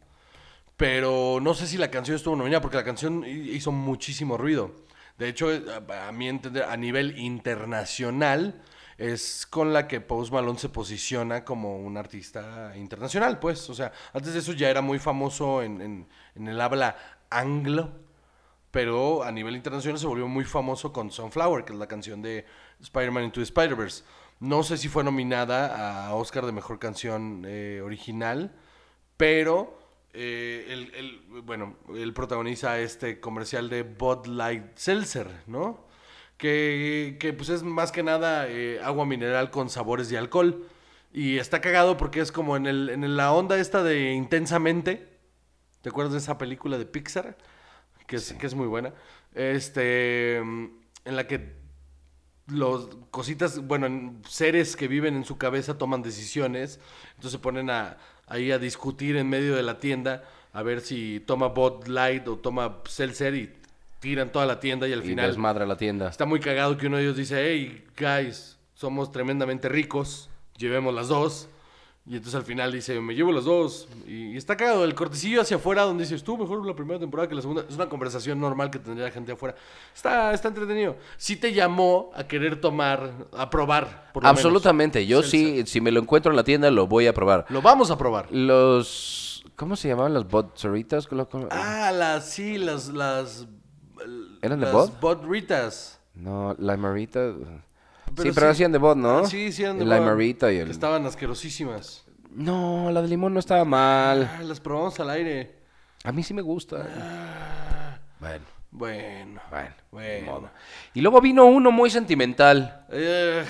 Pero no sé si la canción estuvo nominada, porque la canción hi- hizo muchísimo ruido. De hecho, eh, a, a mi entender, a nivel internacional, es con la que Post Malone se posiciona como un artista internacional, pues. O sea, antes de eso ya era muy famoso en, en- en el habla anglo, pero a nivel internacional se volvió muy famoso con Sunflower, que es la canción de Spider-Man Into Spider-Verse. No sé si fue nominada a Oscar de Mejor Canción eh, Original, pero eh, bueno, él protagoniza este comercial de Bud Light Seltzer, ¿no? Que, pues es más que nada eh, agua mineral con sabores de alcohol. Y está cagado porque es como en la onda esta de Intensamente. ¿Te acuerdas de esa película de Pixar? Que es, que es muy buena. Este, en la que los cositas, bueno, en- seres que viven en su cabeza toman decisiones, entonces se ponen a, ahí a discutir en medio de la tienda a ver si toma Bud Light o toma Seltzer y tiran toda la tienda y al Y final desmadra la tienda. está muy cagado que uno de ellos dice, hey, guys, somos tremendamente ricos, llevemos las dos. Y entonces al final dice, me llevo las dos. Y, y está cagado el cortecillo hacia afuera donde dices, tú mejor la primera temporada que la segunda. Es una conversación normal que tendría la gente afuera. Está, está entretenido. Sí te llamó a querer tomar, a probar. por lo menos. Absolutamente. Yo sí, si me lo encuentro en la tienda, lo voy a probar. Lo vamos a probar. Los. ¿Cómo se llamaban las botzeritas? Ah, las, sí, las, las... ¿Eran de las Bud? Bodritas. No, la marita. Pero sí, pero sí. hacían de bot, ¿no? Ah, Sí, sí, eran de La marita y que el. Estaban asquerosísimas. No, la de limón no estaba mal. Ah, las probamos al aire. A mí sí me gusta. Bueno, Bueno. bueno. Bueno. modo. Y luego vino uno muy sentimental. Eh,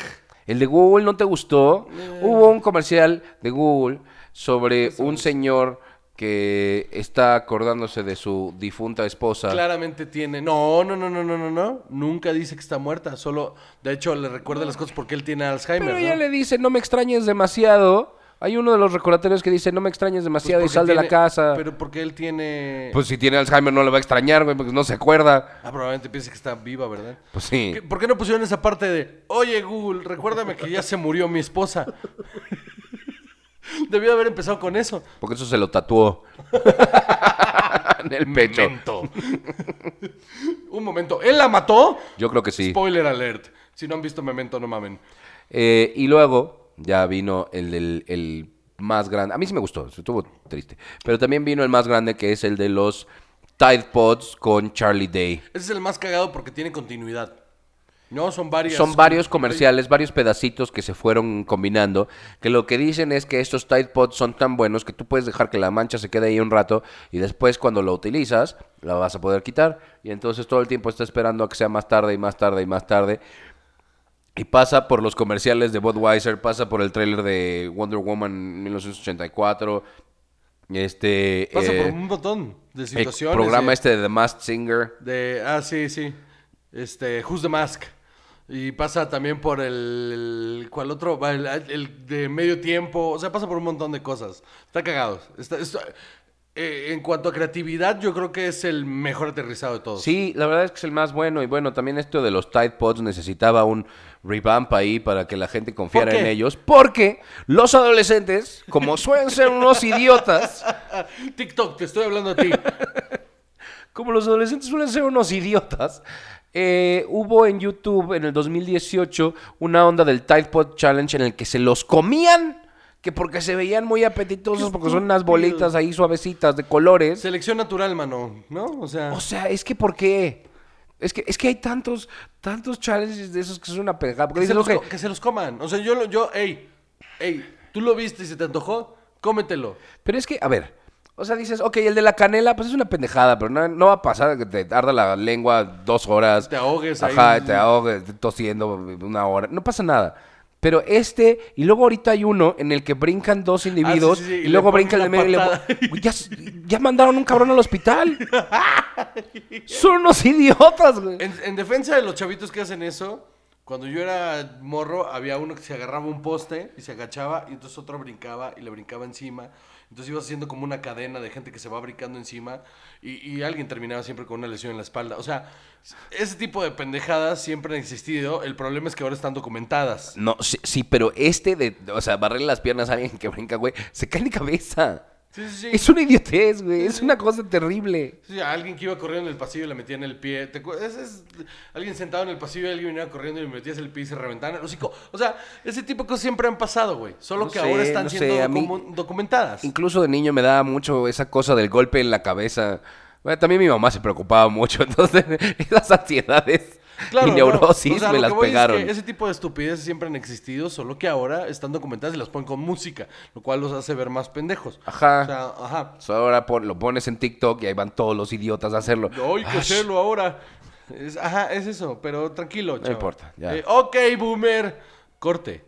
El de Google no te gustó. Hubo un comercial de Google sobre un señor que está acordándose de su difunta esposa. claramente tiene. No, no, no, no, no, no, no. Nunca dice que está muerta. Solo, de hecho, le recuerda las cosas porque él tiene Alzheimer. Pero ¿no? ella le dice, no me extrañes demasiado. Hay uno de los recordatorios que dice, no me extrañes Pues demasiado y sal de la casa. Pero porque él tiene. Pues si tiene Alzheimer no le va a extrañar, güey, porque no se acuerda. Ah, probablemente piensa que está viva, ¿verdad? Pues sí. ¿Qué- ¿Por qué no pusieron esa parte de, oye Google, recuérdame que ya se murió mi esposa? *laughs* *laughs* Debió haber empezado con eso. Porque eso se lo tatuó. *laughs* en el pecho. Memento. Un momento. ¿Él la mató? Yo creo que sí. Spoiler alert. Si no han visto Memento, no mamen. Eh, y luego ya vino el, del- el más grande. A mí sí me gustó, estuvo triste. Pero también vino el más grande que es el de los Tide Pods con Charlie Day. Ese es el más cagado porque tiene continuidad. No, son varias. Son varios comerciales, varios pedacitos que se fueron combinando, que lo que dicen es que estos Tide Pods son tan buenos que tú puedes dejar que la mancha se quede ahí un rato y después cuando lo utilizas la vas a poder quitar y entonces todo el tiempo está esperando a que sea más tarde y más tarde y más tarde. Y pasa por los comerciales de Budweiser, pasa por el tráiler de Wonder Woman 1984, este Pasa eh, por un montón de el situaciones. programa de- este de The Masked Singer. De, ah, sí, sí. Este, Who's the Mask. Y pasa también por el, el- ¿cuál otro? El, el de medio tiempo. O sea, pasa por un montón de cosas. Está cagado. Está, está- eh, en cuanto a creatividad, yo creo que es el mejor aterrizado de todos. Sí, la verdad es que es el más bueno. Y bueno, también esto de los Tide Pods necesitaba un revamp ahí para que la gente confiara ¿Por en ellos. Porque los adolescentes, como *laughs* suelen ser unos idiotas, TikTok, te estoy hablando a ti. *laughs* como los adolescentes suelen ser unos idiotas, eh, hubo en YouTube en el 2018 una onda del Tide Pod Challenge en el que se los comían. Que porque se veían muy apetitosos, porque son unas bolitas ahí suavecitas de colores. Selección natural, mano. ¿No? O sea. O sea, es que ¿por qué? Es que, es que hay tantos, tantos challenges de esos que son una pegada. Que, se los, "Ok, co- que se los coman. O sea, yo, lo- yo, ey, ey, tú lo viste y se te antojó, cómetelo. Pero es que, a ver, O sea, dices, ok, el de la canela, pues es una pendejada, pero no, no va a pasar que te arda la lengua dos horas. Te ahogues Ajá, ahí. te ahogues tosiendo una hora. No pasa nada. Pero este, y luego ahorita hay uno en el que brincan dos individuos Ah, sí, sí, sí, y, luego ponen brinca el medio y le ya, ya mandaron un cabrón al hospital. *laughs* Son unos idiotas, güey. En, en defensa de los chavitos que hacen eso, cuando yo era morro, había uno que se agarraba un poste y se agachaba, y entonces otro brincaba y le brincaba encima. Entonces ibas haciendo como una cadena de gente que se va brincando encima y, y alguien terminaba siempre con una lesión en la espalda. O sea, ese tipo de pendejadas siempre han existido. El problema es que ahora están documentadas. No, sí, sí, pero este de, o sea, barrerle las piernas a alguien que brinca, güey, se cae de cabeza. Sí, sí, sí. Es una idiotez, güey. Es una cosa terrible. Sí, a alguien que iba corriendo en el pasillo y le metían el pie. ¿Te es, es alguien sentado en el pasillo y alguien venía corriendo y le metías el pie y se reventaban el hocico. O sea, ese tipo de cosas siempre han pasado, güey. Solo No que sé, ahora están no siendo mí- documentadas. Incluso de niño me daba mucho esa cosa del golpe en la cabeza. Bueno, también mi mamá se preocupaba mucho, *laughs* entonces esas ansiedades *laughs* y no. neurosis O sea, me las es pegaron. que ese tipo de estupideces siempre han existido, solo que ahora están documentadas y las ponen con música, lo cual los hace ver más pendejos. Ajá. O sea, ajá. So, ahora pon- lo pones en TikTok y ahí van todos los idiotas a hacerlo. ¡Ay, que Ah, hacerlo ahora! Es- ajá, es eso, pero tranquilo, chavo. importa, ya. Eh, ok, boomer. Corte.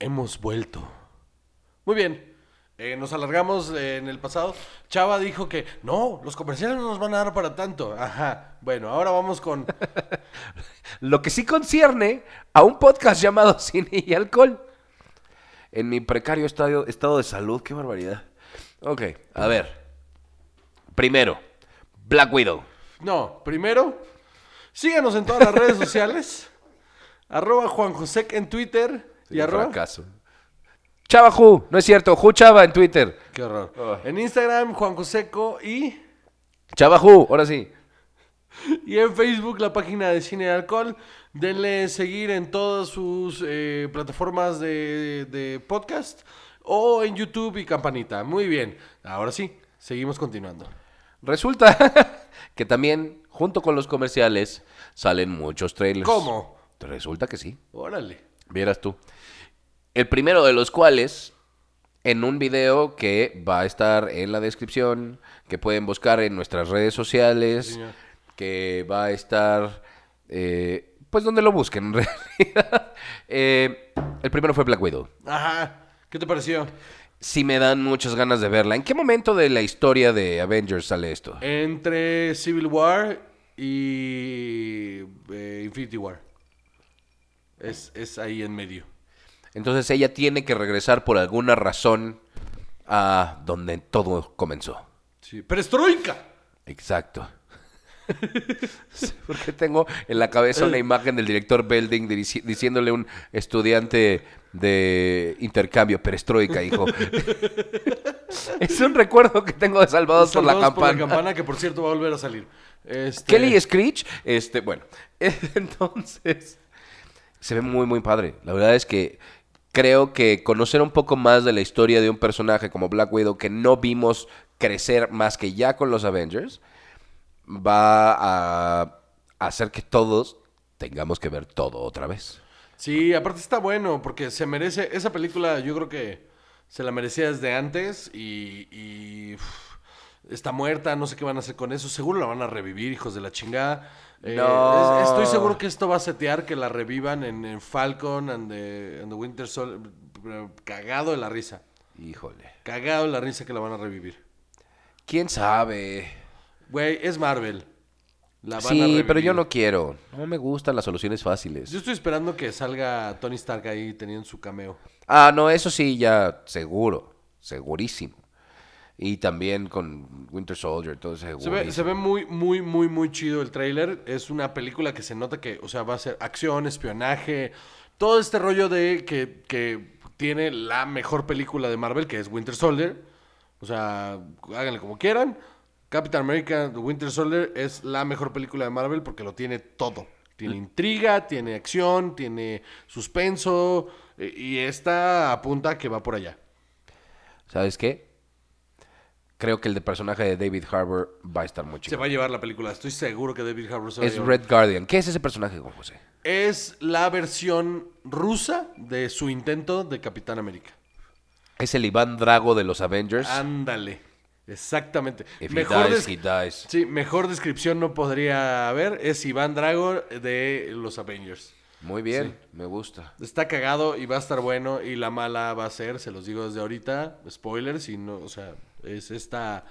Hemos vuelto. Muy bien. Eh, nos alargamos eh, en el pasado. Chava dijo que no, los comerciales no nos van a dar para tanto. Ajá. Bueno, ahora vamos con. *laughs* Lo que sí concierne a un podcast llamado *laughs* Cine y Alcohol. En mi precario estado, estado de salud, qué barbaridad. Ok, a ver. Primero, Black Widow. No, primero, síganos en todas las redes *laughs* sociales. arroba Juan Josec en Twitter. Y Un arroba. fracaso. Chava Ju, no es cierto, Ju Chava en Twitter. Qué horror. Ah. En Instagram, Juan Joseco y. Chava Ju, ahora sí. Y en Facebook, la página de Cine y Alcohol. Denle seguir en todas sus eh, plataformas de, de podcast. O en YouTube y campanita. Muy bien. Ahora sí, seguimos continuando. Resulta *laughs* que también, junto con los comerciales, salen muchos trailers. ¿Cómo? Resulta que sí. Órale. Vieras tú. El primero de los cuales, en un video que va a estar en la descripción, que pueden buscar en nuestras redes sociales, señor. que va a estar, eh, pues donde lo busquen *laughs* en realidad. Eh, el primero fue Black Widow. Ajá. ¿Qué te pareció? Sí me dan muchas ganas de verla. ¿En qué momento de la historia de Avengers sale esto? Entre Civil War y eh, Infinity War. Es, es ahí en medio. Entonces ella tiene que regresar por alguna razón a donde todo comenzó. Sí. ¡Perestroika! Exacto. Sí, *laughs* Porque tengo en la cabeza una imagen del director Belding dici- diciéndole a un estudiante de intercambio, perestroika, hijo. *laughs* es un recuerdo que tengo de Salvados, por, la Campana. campana, que por cierto va a volver a salir. Este, Kelly Screech, este, bueno, *laughs* entonces se ve muy, muy padre. La verdad es que creo que conocer un poco más de la historia de un personaje como Black Widow que no vimos crecer más que ya con los Avengers va a hacer que todos tengamos que ver todo otra vez. Sí, aparte está bueno, porque se merece. Esa película yo creo que se la merecía desde antes y. y, está muerta, no sé qué van a hacer con eso. Seguro la van a revivir, hijos de la chingada. Eh, No. es- estoy seguro que esto va a setear que la revivan en, en Falcon and the, and the Winter Soldier. Cagado de la risa. Híjole. Cagado de la risa que la van a revivir. ¿Quién sabe? Güey, es Marvel. La van Sí, pero yo no quiero. No me gustan las soluciones fáciles. Yo estoy esperando que salga Tony Stark ahí teniendo su cameo. Ah, no, eso sí, ya seguro, segurísimo. Y también con Winter Soldier, todo seguro. Se ve, se ve muy, muy, muy, muy chido el tráiler. Es una película que se nota que, o sea, va a ser acción, espionaje, todo este rollo de que, que tiene la mejor película de Marvel, que es Winter Soldier. O sea, háganle como quieran. Captain America, The Winter Soldier es la mejor película de Marvel porque lo tiene todo. Tiene intriga, tiene acción, tiene suspenso eh, y esta apunta que va por allá. ¿Sabes qué? Creo que el de personaje de David Harbour va a estar muy Se chido. va a llevar la película. Estoy seguro que David Harbour se va a Es llevar. Red Guardian. ¿Qué es ese personaje, Juan José? Es la versión rusa de su intento de Capitán América. Es el Iván Drago de los Avengers. Ándale. Exactamente. If he Mejor, dies, des- he dies. sí, mejor descripción no podría haber. Es Iván Drago de los Avengers. Muy bien, me gusta. Está cagado y va a estar bueno. Y la mala va a ser, se los digo desde ahorita, spoilers. Y no, o sea, es esta.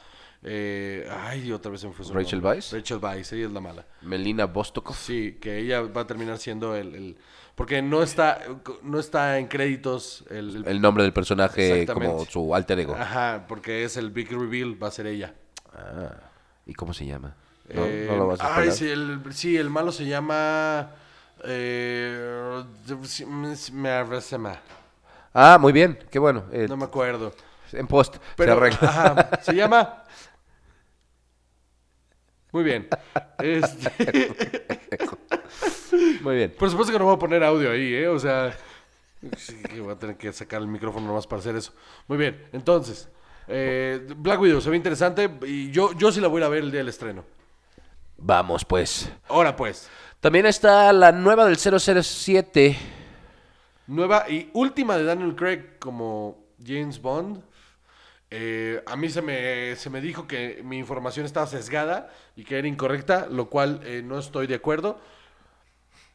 eh, ay, otra vez se me fue su Rachel nombre. Weisz. Rachel Weisz, ella es la mala. Melina Bostokov. Sí, que ella va a terminar siendo el. el- porque no está, no está en créditos el. el- El nombre del personaje como su alter ego. Ajá, porque es el big reveal, va a ser ella. Ah, ¿Y cómo se llama? ¿No, Eh, no lo vas a ay, sí el, sí, el malo se llama. Eh, Ah, muy bien, qué bueno. eh, no me acuerdo. En post Pero, se arregla. ajá, se llama. Muy bien. Este, *laughs* Muy bien. por supuesto que no voy a poner audio ahí, ¿eh? O sea, sí, que voy a tener que sacar el micrófono nomás para hacer eso. Muy bien, entonces, eh, Black Widow se ve interesante y yo, yo sí la voy a ir a ver el día del estreno. Vamos, pues. Ahora pues, También está la nueva del 007. nueva y última de Daniel Craig como James Bond. Eh, a mí se me, se me dijo que mi información estaba sesgada y que era incorrecta, lo cual eh, no estoy de acuerdo.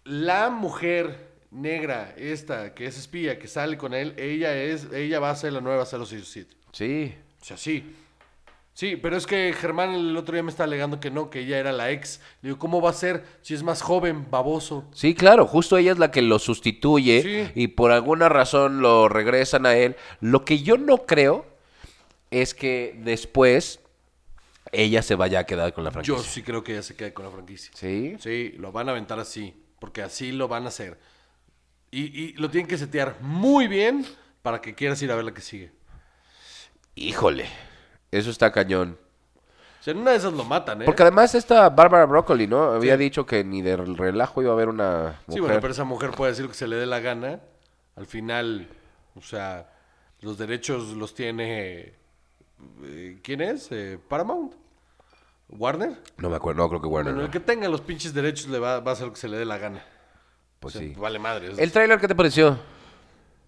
La mujer negra, esta que es espía, que sale con él, ella es, ella va a ser la nueva 007. Sí. O sea, sí. Sí, pero es que Germán el otro día me está alegando que no, que ella era la ex. Digo, ¿cómo va a ser si es más joven, baboso? Sí, claro, justo ella es la que lo sustituye Sí. y por alguna razón lo regresan a él. Lo que yo no creo es que después ella se vaya a quedar con la franquicia. Yo sí creo que ella se quede con la franquicia. Sí. Sí, lo van a aventar así, porque así lo van a hacer. Y, y lo tienen que setear muy bien para que quieras ir a ver la que sigue. Híjole, eso está cañón. O sea, en una de esas lo matan, ¿eh? Porque además esta Bárbara Broccoli, ¿no? Había dicho que ni de relajo iba a haber una mujer. Sí, bueno, pero esa mujer puede decir lo que se le dé la gana. Al final, o sea, los derechos los tiene... eh, ¿Quién es? Eh, ¿Paramount? ¿Warner? No me acuerdo, no creo que Warner. Bueno, no. el que tenga los pinches derechos le va, va a hacer lo que se le dé la gana. Pues O sea, sí. Vale madre. ¿El tráiler qué te pareció?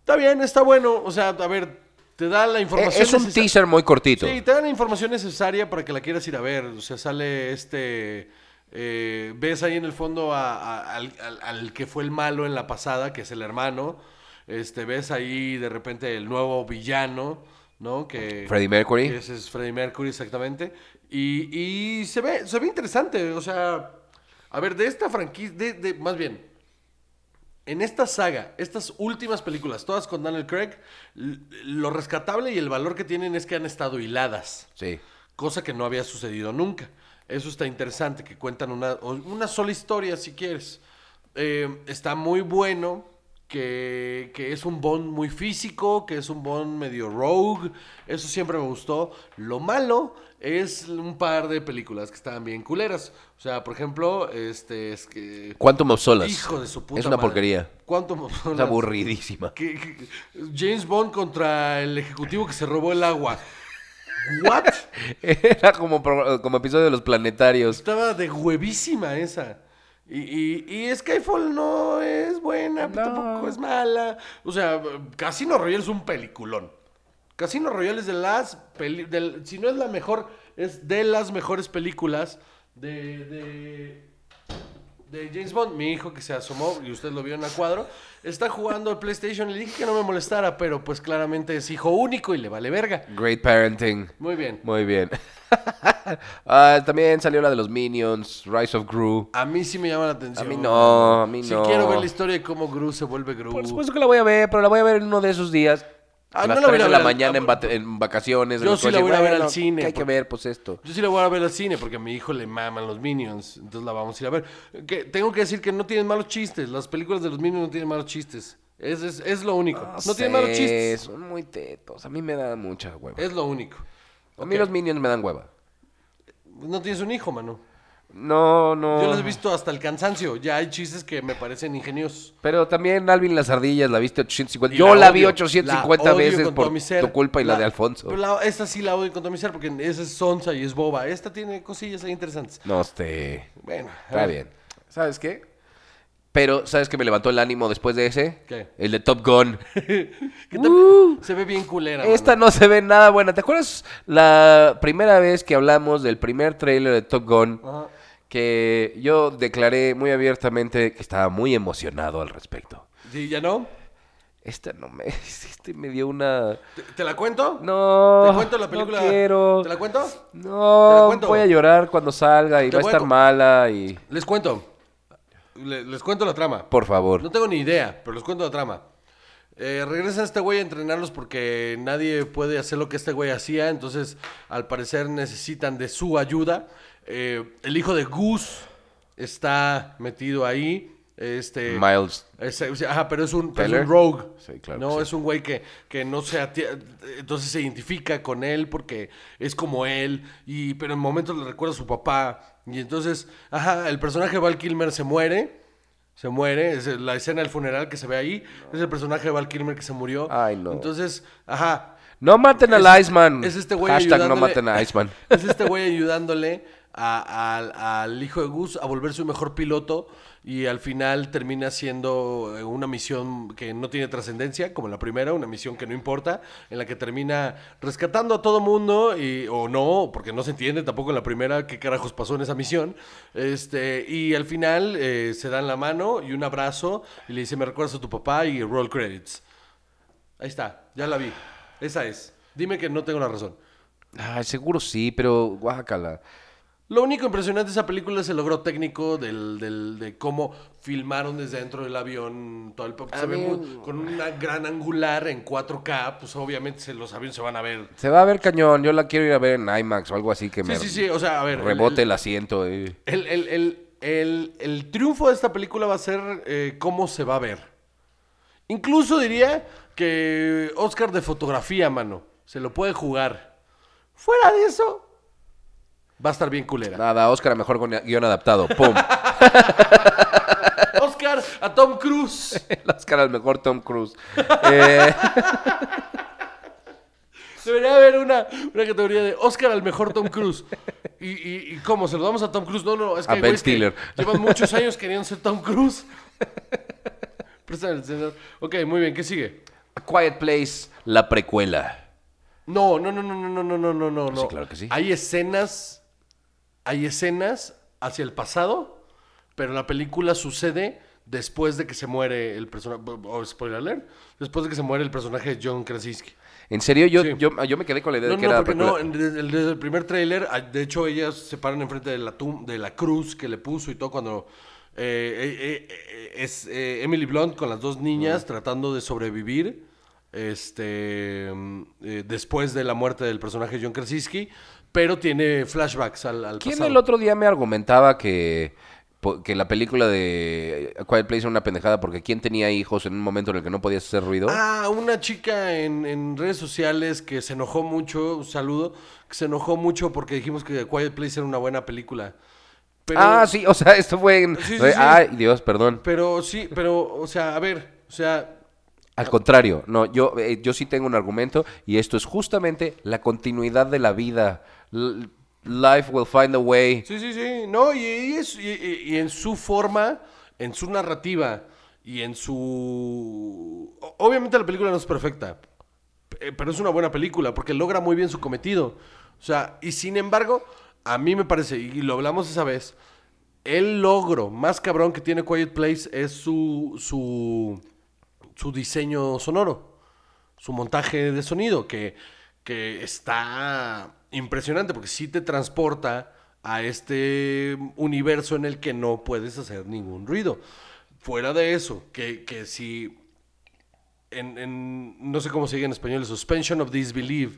Está bien, está bueno. O sea, a ver, te da la Eh, información. Es un teaser muy cortito. Sí, te dan la información necesaria para que la quieras ir a ver. O sea, sale este. eh, ves ahí en el fondo a- a- al, al- al que fue el malo en la pasada, que es el hermano. Este, ves ahí de repente el nuevo villano, ¿no? Que, Freddie Mercury. que ese es Freddie Mercury, exactamente. Y, y se ve, se ve interesante. O sea, a ver, de esta franquicia, de, de- más bien, en esta saga, estas últimas películas, todas con Daniel Craig, lo rescatable y el valor que tienen es que han estado hiladas, Sí. cosa que no había sucedido nunca. Eso está interesante, que cuentan una, una sola historia si quieres. Eh, está muy bueno, que, que es un Bond muy físico, que es un Bond medio rogue, eso siempre me gustó. Lo malo es un par de películas que estaban bien culeras. O sea, por ejemplo, este es que... Quantum of Solace. Hijo de su puta Es una madre. porquería. ¿Cuánto? Es aburridísima. Que- que- James Bond contra el ejecutivo que se robó el agua. ¿What? *laughs* Era como, como episodio de los planetarios. Estaba de huevísima esa. Y, y, y Skyfall no es buena, pero No. tampoco es mala. O sea, Casino Royale es un peliculón. Casino Royale es de las... peli- del- si no es la mejor, es de las mejores películas de... de de James Bond, mi hijo que se asomó y usted lo vio en el cuadro, está jugando al PlayStation. Le dije que no me molestara, pero pues claramente es hijo único y le vale verga. Great parenting. Muy bien. Muy bien. *laughs* Ah, también salió la de los Minions, Rise of Gru. A mí sí me llama la atención. A mí no, a mí no. quiero ver la historia de cómo Gru se vuelve Gru. Por supuesto que la voy a ver, pero la voy a ver en uno de esos días. Ah, a no las 3 de la mañana en, va- en vacaciones. en Yo el sí la voy a ver al cine, ¿qué hay que ver, pues esto. Yo sí la voy a ver al cine porque a mi hijo le maman los Minions. Entonces la vamos a ir a ver. Que, tengo que decir que no tienen malos chistes. Las películas de los Minions no tienen malos chistes. Es, es, es lo único. No, tienen malos chistes. Son muy tetos. A mí me da mucha hueva. Es lo único. A mí los Minions me dan hueva. No tienes un hijo, mano. No, no. Yo los he visto hasta el cansancio. Ya hay chistes que me parecen ingeniosos. Pero también Alvin las ardillas la viste 850. Y Yo la, vi odio, 850 la odio veces con por todo mi ser. tu culpa y la, de Alfonso. pero la- esta sí la odio con todo mi ser porque esa es sonsa y es boba. Esta tiene cosillas ahí interesantes. No, este. Bueno, a Está ver. bien. ¿Sabes qué? Pero, ¿sabes qué me levantó el ánimo después de ese? ¿Qué? El de Top Gun. *laughs* Que también se ve bien culera. Esta mano. no se ve nada buena. ¿Te acuerdas la primera vez que hablamos del primer trailer de Top Gun? Ajá. Que yo declaré muy abiertamente que estaba muy emocionado al respecto. Sí, ¿ya no? Esta no me... *laughs* Este me dio una... ¿Te, te la cuento? No. ¿Te cuento la película? No quiero. ¿Te la cuento? No, ¿Te la cuento? voy a llorar cuando salga y va a estar mala y... Les cuento. Le- les cuento la trama. Por favor. No tengo ni idea, pero les cuento la trama. Eh, regresa este güey a entrenarlos porque nadie puede hacer lo que este güey hacía, entonces al parecer necesitan de su ayuda. Eh, el hijo de Goose está metido ahí. Este, Miles. es- es- ajá, pero es un, es un rogue. Sí, claro No, sí. es un güey que, que no se entonces se identifica con él porque es como él, y, pero en momentos le recuerda a su papá. Y entonces, ajá, el personaje de Val Kilmer se muere. Se muere, es la escena del funeral que se ve ahí. Es el personaje de Val Kilmer que se murió. Ay, no. Entonces, ajá. No maten al Iceman. Es este güey Hashtag no maten a Iceman. *laughs* Es este güey ayudándole al- hijo de Gus a volverse un mejor piloto y al final termina siendo eh, una misión que no tiene trascendencia, como la primera, una misión que no importa, en la que termina rescatando a todo mundo y, o no, porque no se entiende tampoco en la primera qué carajos pasó en esa misión. Este, y al final eh, se dan la mano y un abrazo y le dice, me recuerdas a tu papá y roll credits. Ahí está, ya la vi. Esa es. Dime que no tengo la razón. Ay, seguro sí, pero guácala. Lo único impresionante de esa película es el logro técnico del, del- de cómo filmaron desde dentro del avión todo el A se ve muy- con una gran angular en 4K, pues obviamente se- los aviones se van a ver. Se va a ver cañón. Yo la quiero ir a ver en IMAX o algo así que Sí, me sí, sí, o sea, a ver. rebote el, el, asiento. eh. el, el- el- el- el triunfo de esta película va a ser eh, cómo se va a ver. Incluso diría que Oscar de fotografía, mano, se lo puede jugar. Fuera de eso, va a estar bien culera. Nada, Oscar a mejor con guion adaptado. ¡Pum! *laughs* Oscar a Tom Cruise. el *laughs* Oscar al mejor Tom Cruise. *laughs* Eh, Debería haber una, una categoría de Oscar al mejor Tom Cruise. ¿Y, y, y cómo? ¿Se lo damos a Tom Cruise? No, no, es que A hay Ben que Stiller. llevan muchos años queriendo ser Tom Cruise. Préstame el. Ok, muy bien, ¿qué sigue? A Quiet Place, la precuela. No, no, no, no, no, no, no, no, no, no, no. Sí, claro que sí. Hay escenas, hay escenas hacia el pasado, pero la película sucede después de que se muere el personaje, o spoiler alert, después de que se muere el personaje de John Krasinski. En serio, yo, Sí. yo, yo me quedé con la idea No, de que no, era porque no, desde, el- desde el primer tráiler, ah, de hecho ellas se paran enfrente de la de la cruz que le puso y todo cuando eh, eh, eh, es Emily Blunt con las dos niñas tratando de sobrevivir este mm, después de la muerte del personaje John Krasinski, pero tiene flashbacks al, al ¿Quién pasado. el otro día me argumentaba que, que la película de A Quiet Place era una pendejada porque quién tenía hijos en un momento en el que no podías hacer ruido? Ah, una chica en, en redes sociales que se enojó mucho, un saludo, que se enojó mucho porque dijimos que Quiet Place era una buena película. Pero, Ah, sí, o sea, esto fue en... Sí, sí, sí. Ay, Dios, perdón. Pero sí, pero, o sea, a ver, o sea, Al contrario, no, yo, eh, yo sí tengo un argumento y esto es justamente la continuidad de la vida. Life will find a way. sí, sí, sí, no, y, es- y- en su forma, en su narrativa y en su... Obviamente la película no es perfecta, eh, pero es una buena película porque logra muy bien su cometido. O sea, y sin embargo, a mí me parece, y lo hablamos esa vez, el logro más cabrón que tiene Quiet Place es su, su, su diseño sonoro, su montaje de sonido, que, que está impresionante porque sí te transporta a este universo en el que no puedes hacer ningún ruido. Fuera de eso, que, que si en, en- no sé cómo se dice en español, suspension of disbelief,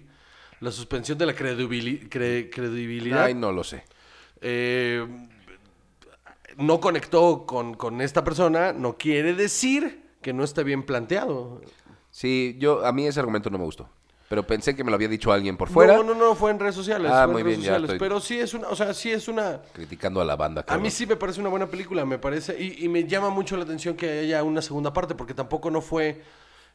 la suspensión de la credibili- cre- credibilidad, Ay, no lo sé. eh, no conectó con, con esta persona, no quiere decir que no está bien planteado. Sí, yo, a mí ese argumento no me gustó. Pero pensé que me lo había dicho alguien por fuera. No, no, no, fue en redes sociales. Ah, fue en muy redes bien, ya estoy- Pero sí es una, o sea, sí es una... Criticando a la banda. A cabrón. mí sí me parece una buena película, me parece, y, y me llama mucho la atención que haya una segunda parte, porque tampoco no fue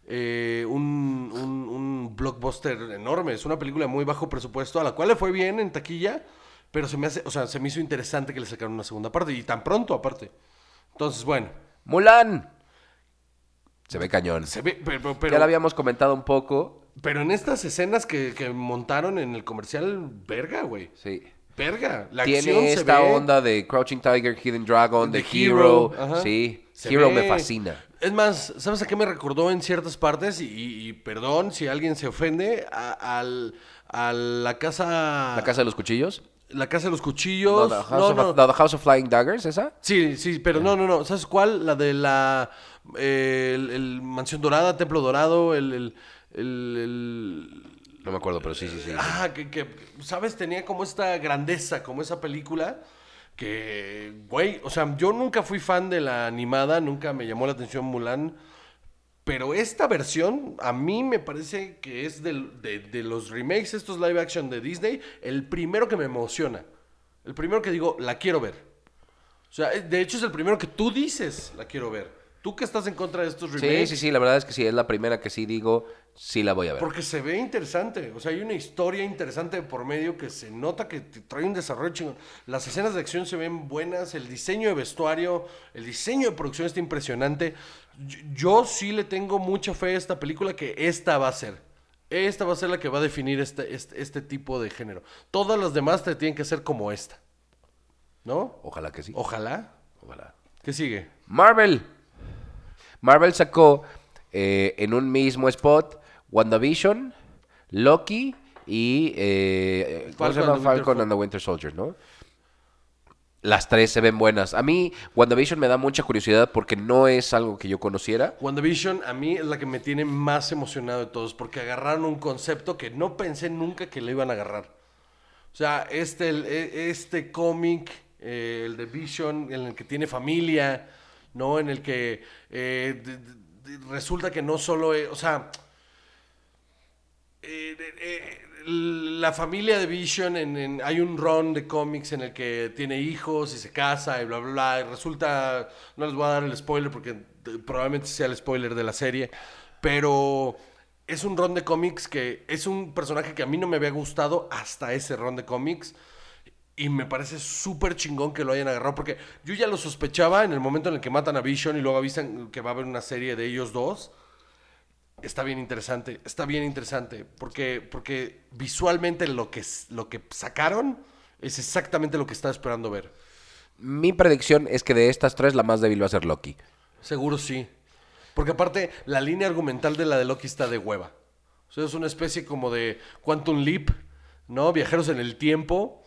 eh, un, un- un blockbuster enorme, es una película muy bajo presupuesto, a la cual le fue bien en taquilla, pero se me hace, o sea, se me hizo interesante que le sacaran una segunda parte, y tan pronto aparte. Entonces, bueno, Mulan. Se ve cañón. se ve, pero, ya lo habíamos comentado un poco. Pero en estas escenas que, que montaron en el comercial, verga, güey. Sí. Verga, la acción Tiene se esta ve- onda de Crouching Tiger, Hidden Dragon, The Hero. Hero. Sí. Se Hero ve. me fascina. Es más, ¿sabes a qué me recordó en ciertas partes? Y, y- y perdón si alguien se ofende, a, al- a la casa... ¿La casa de los cuchillos? La casa de los No, cuchillos. the, No, House of, no. no, the House of Flying Daggers, ¿esa? Sí, sí, pero no, no, no. ¿Sabes cuál? La de la... eh, el, el Mansión Dorada, Templo Dorado, el... el, el- el- No me acuerdo, pero sí, sí, sí. Ah, que, que, ¿sabes? Tenía como esta grandeza, como esa película que, güey, o sea, yo nunca fui fan de la animada, nunca me llamó la atención Mulan, pero esta versión a mí me parece que es del- de, de los remakes, estos live action de Disney, el primero que me emociona, el primero que digo, la quiero ver. O sea, de hecho es el primero que tú dices, la quiero ver. Tú que estás en contra de estos Sí, remakes. sí, sí, la verdad es que sí, es la primera que sí digo, sí la voy a ver. Porque se ve interesante, o sea, hay una historia interesante de por medio que se nota que te trae un desarrollo chingón. Las escenas de acción se ven buenas, el diseño de vestuario, el diseño de producción está impresionante. Yo, yo sí le tengo mucha fe a esta película que esta va a ser. Esta va a ser la que va a definir este, este, este tipo de género. Todas las demás te tienen que ser como esta. ¿No? Ojalá que sí. Ojalá. Ojalá. ¿Qué sigue? Marvel. Marvel sacó eh, en un mismo spot WandaVision, Loki y eh, ¿cómo se Falcon llama? and the Winter Falcon and the Winter Soldier, ¿no? Las tres se ven buenas. A mí WandaVision me da mucha curiosidad porque no es algo que yo conociera. WandaVision a mí es la que me tiene más emocionado de todos, porque agarraron un concepto que no pensé nunca que le iban a agarrar. O sea, este, el- e- este cómic, eh, el de Vision, en el que tiene familia, ¿no? En el que eh, resulta que no solo, es- o sea, eh, eh, eh, la familia de Vision, en, en- hay un run de cómics en el que tiene hijos y se casa y bla, bla, bla. Y resulta, no les voy a dar el spoiler porque eh, probablemente sea el spoiler de la serie, pero es un run de cómics que es un personaje que a mí no me había gustado hasta ese run de cómics. Y me parece súper chingón que lo hayan agarrado, porque yo ya lo sospechaba en el momento en el que matan a Vision y luego avisan que va a haber una serie de ellos dos. Está bien interesante, está bien interesante, porque, porque visualmente lo que, lo que sacaron es exactamente lo que estaba esperando ver. Mi predicción es que de estas tres la más débil va a ser Loki. Seguro sí. Porque aparte, la línea argumental de la de Loki está de hueva. O sea, es una especie como de Quantum Leap, ¿no? Viajeros en el tiempo,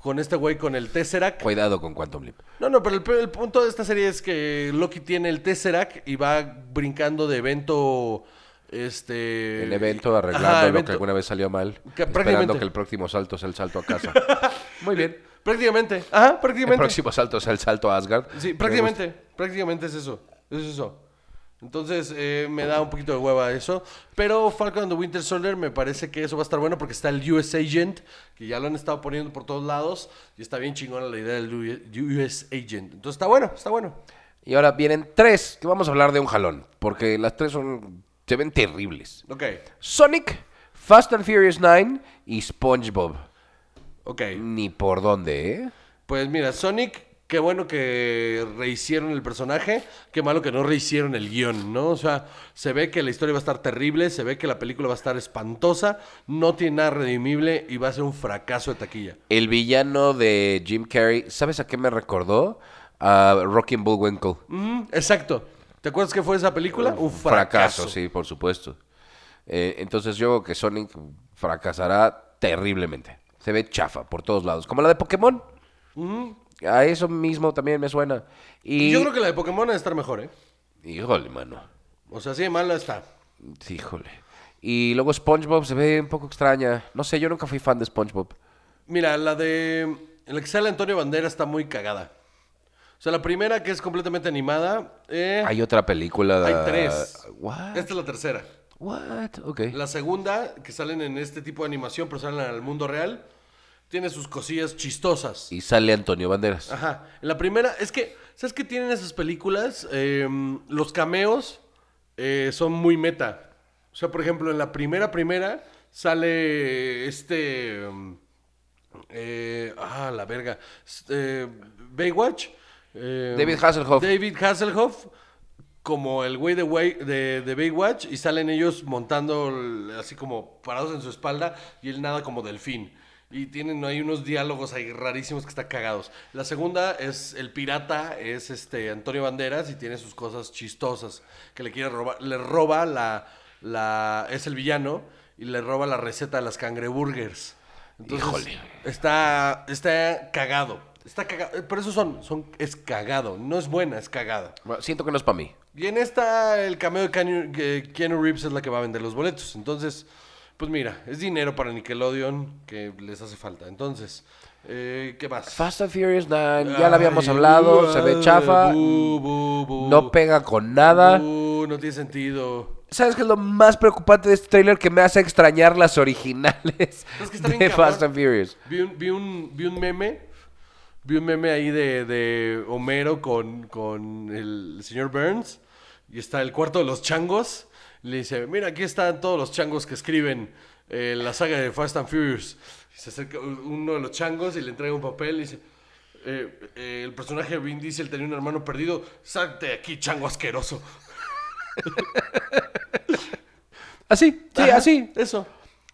con este güey con el Tesseract. Cuidado con Quantum Leap. No, no, pero el, el punto de esta serie es que Loki tiene el Tesseract y va brincando de evento. Este. El evento arreglando Ajá, lo evento- que alguna vez salió mal. Que esperando que el próximo salto sea el salto a casa. *laughs* Muy bien. Prácticamente. Ajá, El prácticamente. próximo salto sea el salto a Asgard. Sí, prácticamente. Prácticamente es eso. Es eso. Entonces eh, me da un poquito de hueva eso. Pero Falcon and the Winter Soldier me parece que eso va a estar bueno porque está el US Agent, que ya lo han estado poniendo por todos lados. Y está bien chingona la idea del US Agent. Entonces está bueno, está bueno. Y ahora vienen tres, que vamos a hablar de un jalón, porque las tres son se ven terribles. Ok, Sonic, Fast and Furious 9 y SpongeBob. ok. Ni por dónde, ¿eh? Pues mira, Sonic, qué bueno que rehicieron el personaje, qué malo que no rehicieron el guion, ¿no? O sea, se ve que la historia va a estar terrible, se ve que la película va a estar espantosa, no tiene nada redimible y va a ser un fracaso de taquilla. El villano de Jim Carrey, ¿sabes a qué me recordó? A Rocky and Bullwinkle. Mm, exacto. ¿Te acuerdas qué fue esa película? Un fracaso. fracaso. sí, por supuesto. Eh, entonces yo creo que Sonic fracasará terriblemente. Se ve chafa por todos lados. Como la de Pokémon. A eso mismo también me suena. Y, yo creo que la de Pokémon va a estar mejor, ¿eh? Híjole, mano. O sea, así de mala está. Sí, Híjole. Y luego SpongeBob se ve un poco extraña. No sé, yo nunca fui fan de SpongeBob. Mira, la de. La que sale Antonio Bandera está muy cagada. O sea, la primera que es completamente animada. eh, Hay otra película. de- hay tres. What? Esta es la tercera. What? Ok. La segunda, que salen en este tipo de animación, pero salen al mundo real, tiene sus cosillas chistosas. Y sale Antonio Banderas. Ajá. En la primera, es que, ¿sabes qué tienen esas películas? Eh, los cameos eh, son muy meta. O sea, por ejemplo, en la primera, primera, sale este. um, eh, ah, la verga. Eh, Baywatch. eh, David Hasselhoff. David Hasselhoff. Como el güey de, Way- de, de Baywatch. Y salen ellos montando así como parados en su espalda. Y él nada como delfín. Y tienen ahí unos diálogos ahí rarísimos que están cagados. La segunda es el pirata, es este Antonio Banderas y tiene sus cosas chistosas. Que le quiere robar, le roba la, la, es el villano y le roba la receta de las cangreburgers. Entonces, Híjole. Está, está cagado. Está cagado. Por eso son, son, es cagado. No es buena, es cagada. Bueno, siento que no es para mí. Y en esta, el cameo de que Keanu Reeves es la que va a vender los boletos. Entonces, pues mira, es dinero para Nickelodeon que les hace falta. Entonces, eh, ¿qué más? Fast and Furious 9, ya lo habíamos Ay, hablado, se ve chafa, bu, bu, bu. no pega con nada. No tiene sentido. ¿Sabes qué es lo más preocupante de este trailer? Que me hace extrañar las originales Es que está bien de. Fast and Furious. Vi un, vi un, vi un meme. Vi un meme ahí de, de Homero con, con el señor Burns. Y está el cuarto de los changos. Le dice, mira, aquí están todos los changos que escriben eh, la saga de Fast and Furious. Y se acerca uno de los changos y le entrega un papel y dice... eh, eh, el personaje de Vin Diesel tenía un hermano perdido. Salte de aquí, chango asqueroso. Así, sí, Ajá, así. Eso.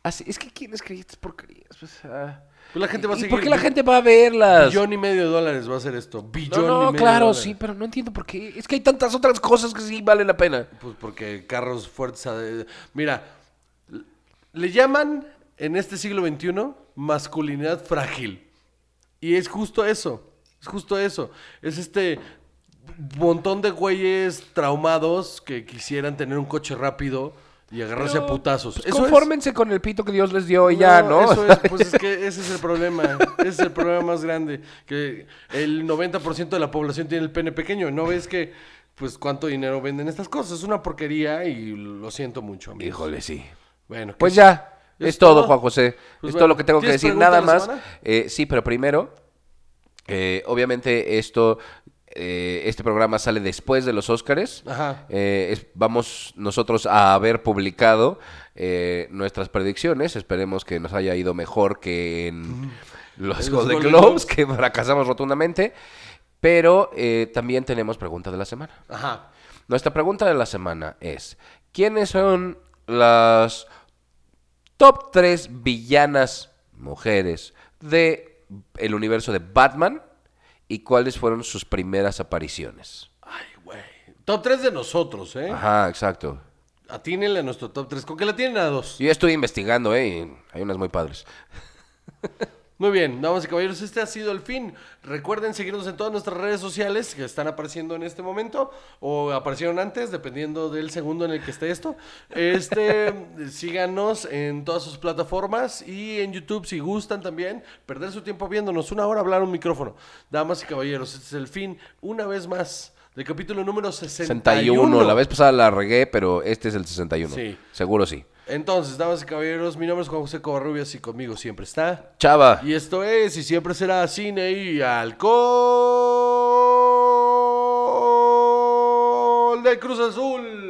Así, es que ¿quién escribe estas porquerías? Pues, ah. Pues la gente va a ¿Y seguir. por qué la gente va a verlas? Billón y medio de dólares va a ser esto. No, Billón y no, medio claro, dólares. sí, pero no entiendo por qué. Es que hay tantas otras cosas que sí valen la pena. Pues porque carros fuertes. Mira, le llaman en este siglo XXI masculinidad frágil. Y es justo eso. Es justo eso. Es este montón de güeyes traumados que quisieran tener un coche rápido y agarrarse a putazos. Pues Eso es. confórmense con el pito que Dios les dio y ya, ¿no? Eso es, pues es que *laughs* ese es el problema. Ese es el problema más grande. Que el 90% de la población tiene el pene pequeño. ¿No ves que, pues, cuánto dinero venden estas cosas? Es una porquería y lo siento mucho, amigos. Híjole, sí. Bueno, ¿qué Pues es? ya, ¿Es es, todo, todo? Juan José. Pues es bueno, todo lo que tengo que ¿tienes decir. Nada más. Eh, sí, pero primero, eh, obviamente esto, eh, este programa sale después de los Óscares. Eh, es- vamos nosotros a haber publicado eh, nuestras predicciones. Esperemos que nos haya ido mejor que en los En los Golden Globes, que fracasamos rotundamente. Pero también tenemos pregunta de la semana. Ajá. Nuestra pregunta de la semana es, ¿quiénes son las top 3 villanas mujeres de el universo de Batman y cuáles fueron sus primeras apariciones? Ay, güey. Top 3 de nosotros, ¿eh? Ajá, exacto. Atínenle a nuestro top 3. ¿Con qué la tienen a dos? Yo estoy investigando, ¿eh? hay unas muy padres. *laughs* Muy bien, damas y caballeros, este ha sido el fin. Recuerden seguirnos en todas nuestras redes sociales que están apareciendo en este momento o aparecieron antes, dependiendo del segundo en el que esté esto. Este, *laughs* síganos en todas sus plataformas y en YouTube si gustan también. Perder su tiempo viéndonos una hora hablar un micrófono. Damas y caballeros, este es el fin, una vez más, del capítulo número 61. 61. La vez pasada la regué, pero este es el 61. Sí. Seguro sí. Entonces, damas y caballeros, mi nombre es Juan José Covarrubias y conmigo siempre está. Chava. Y esto es, y siempre será cine y alcohol de Cruz Azul.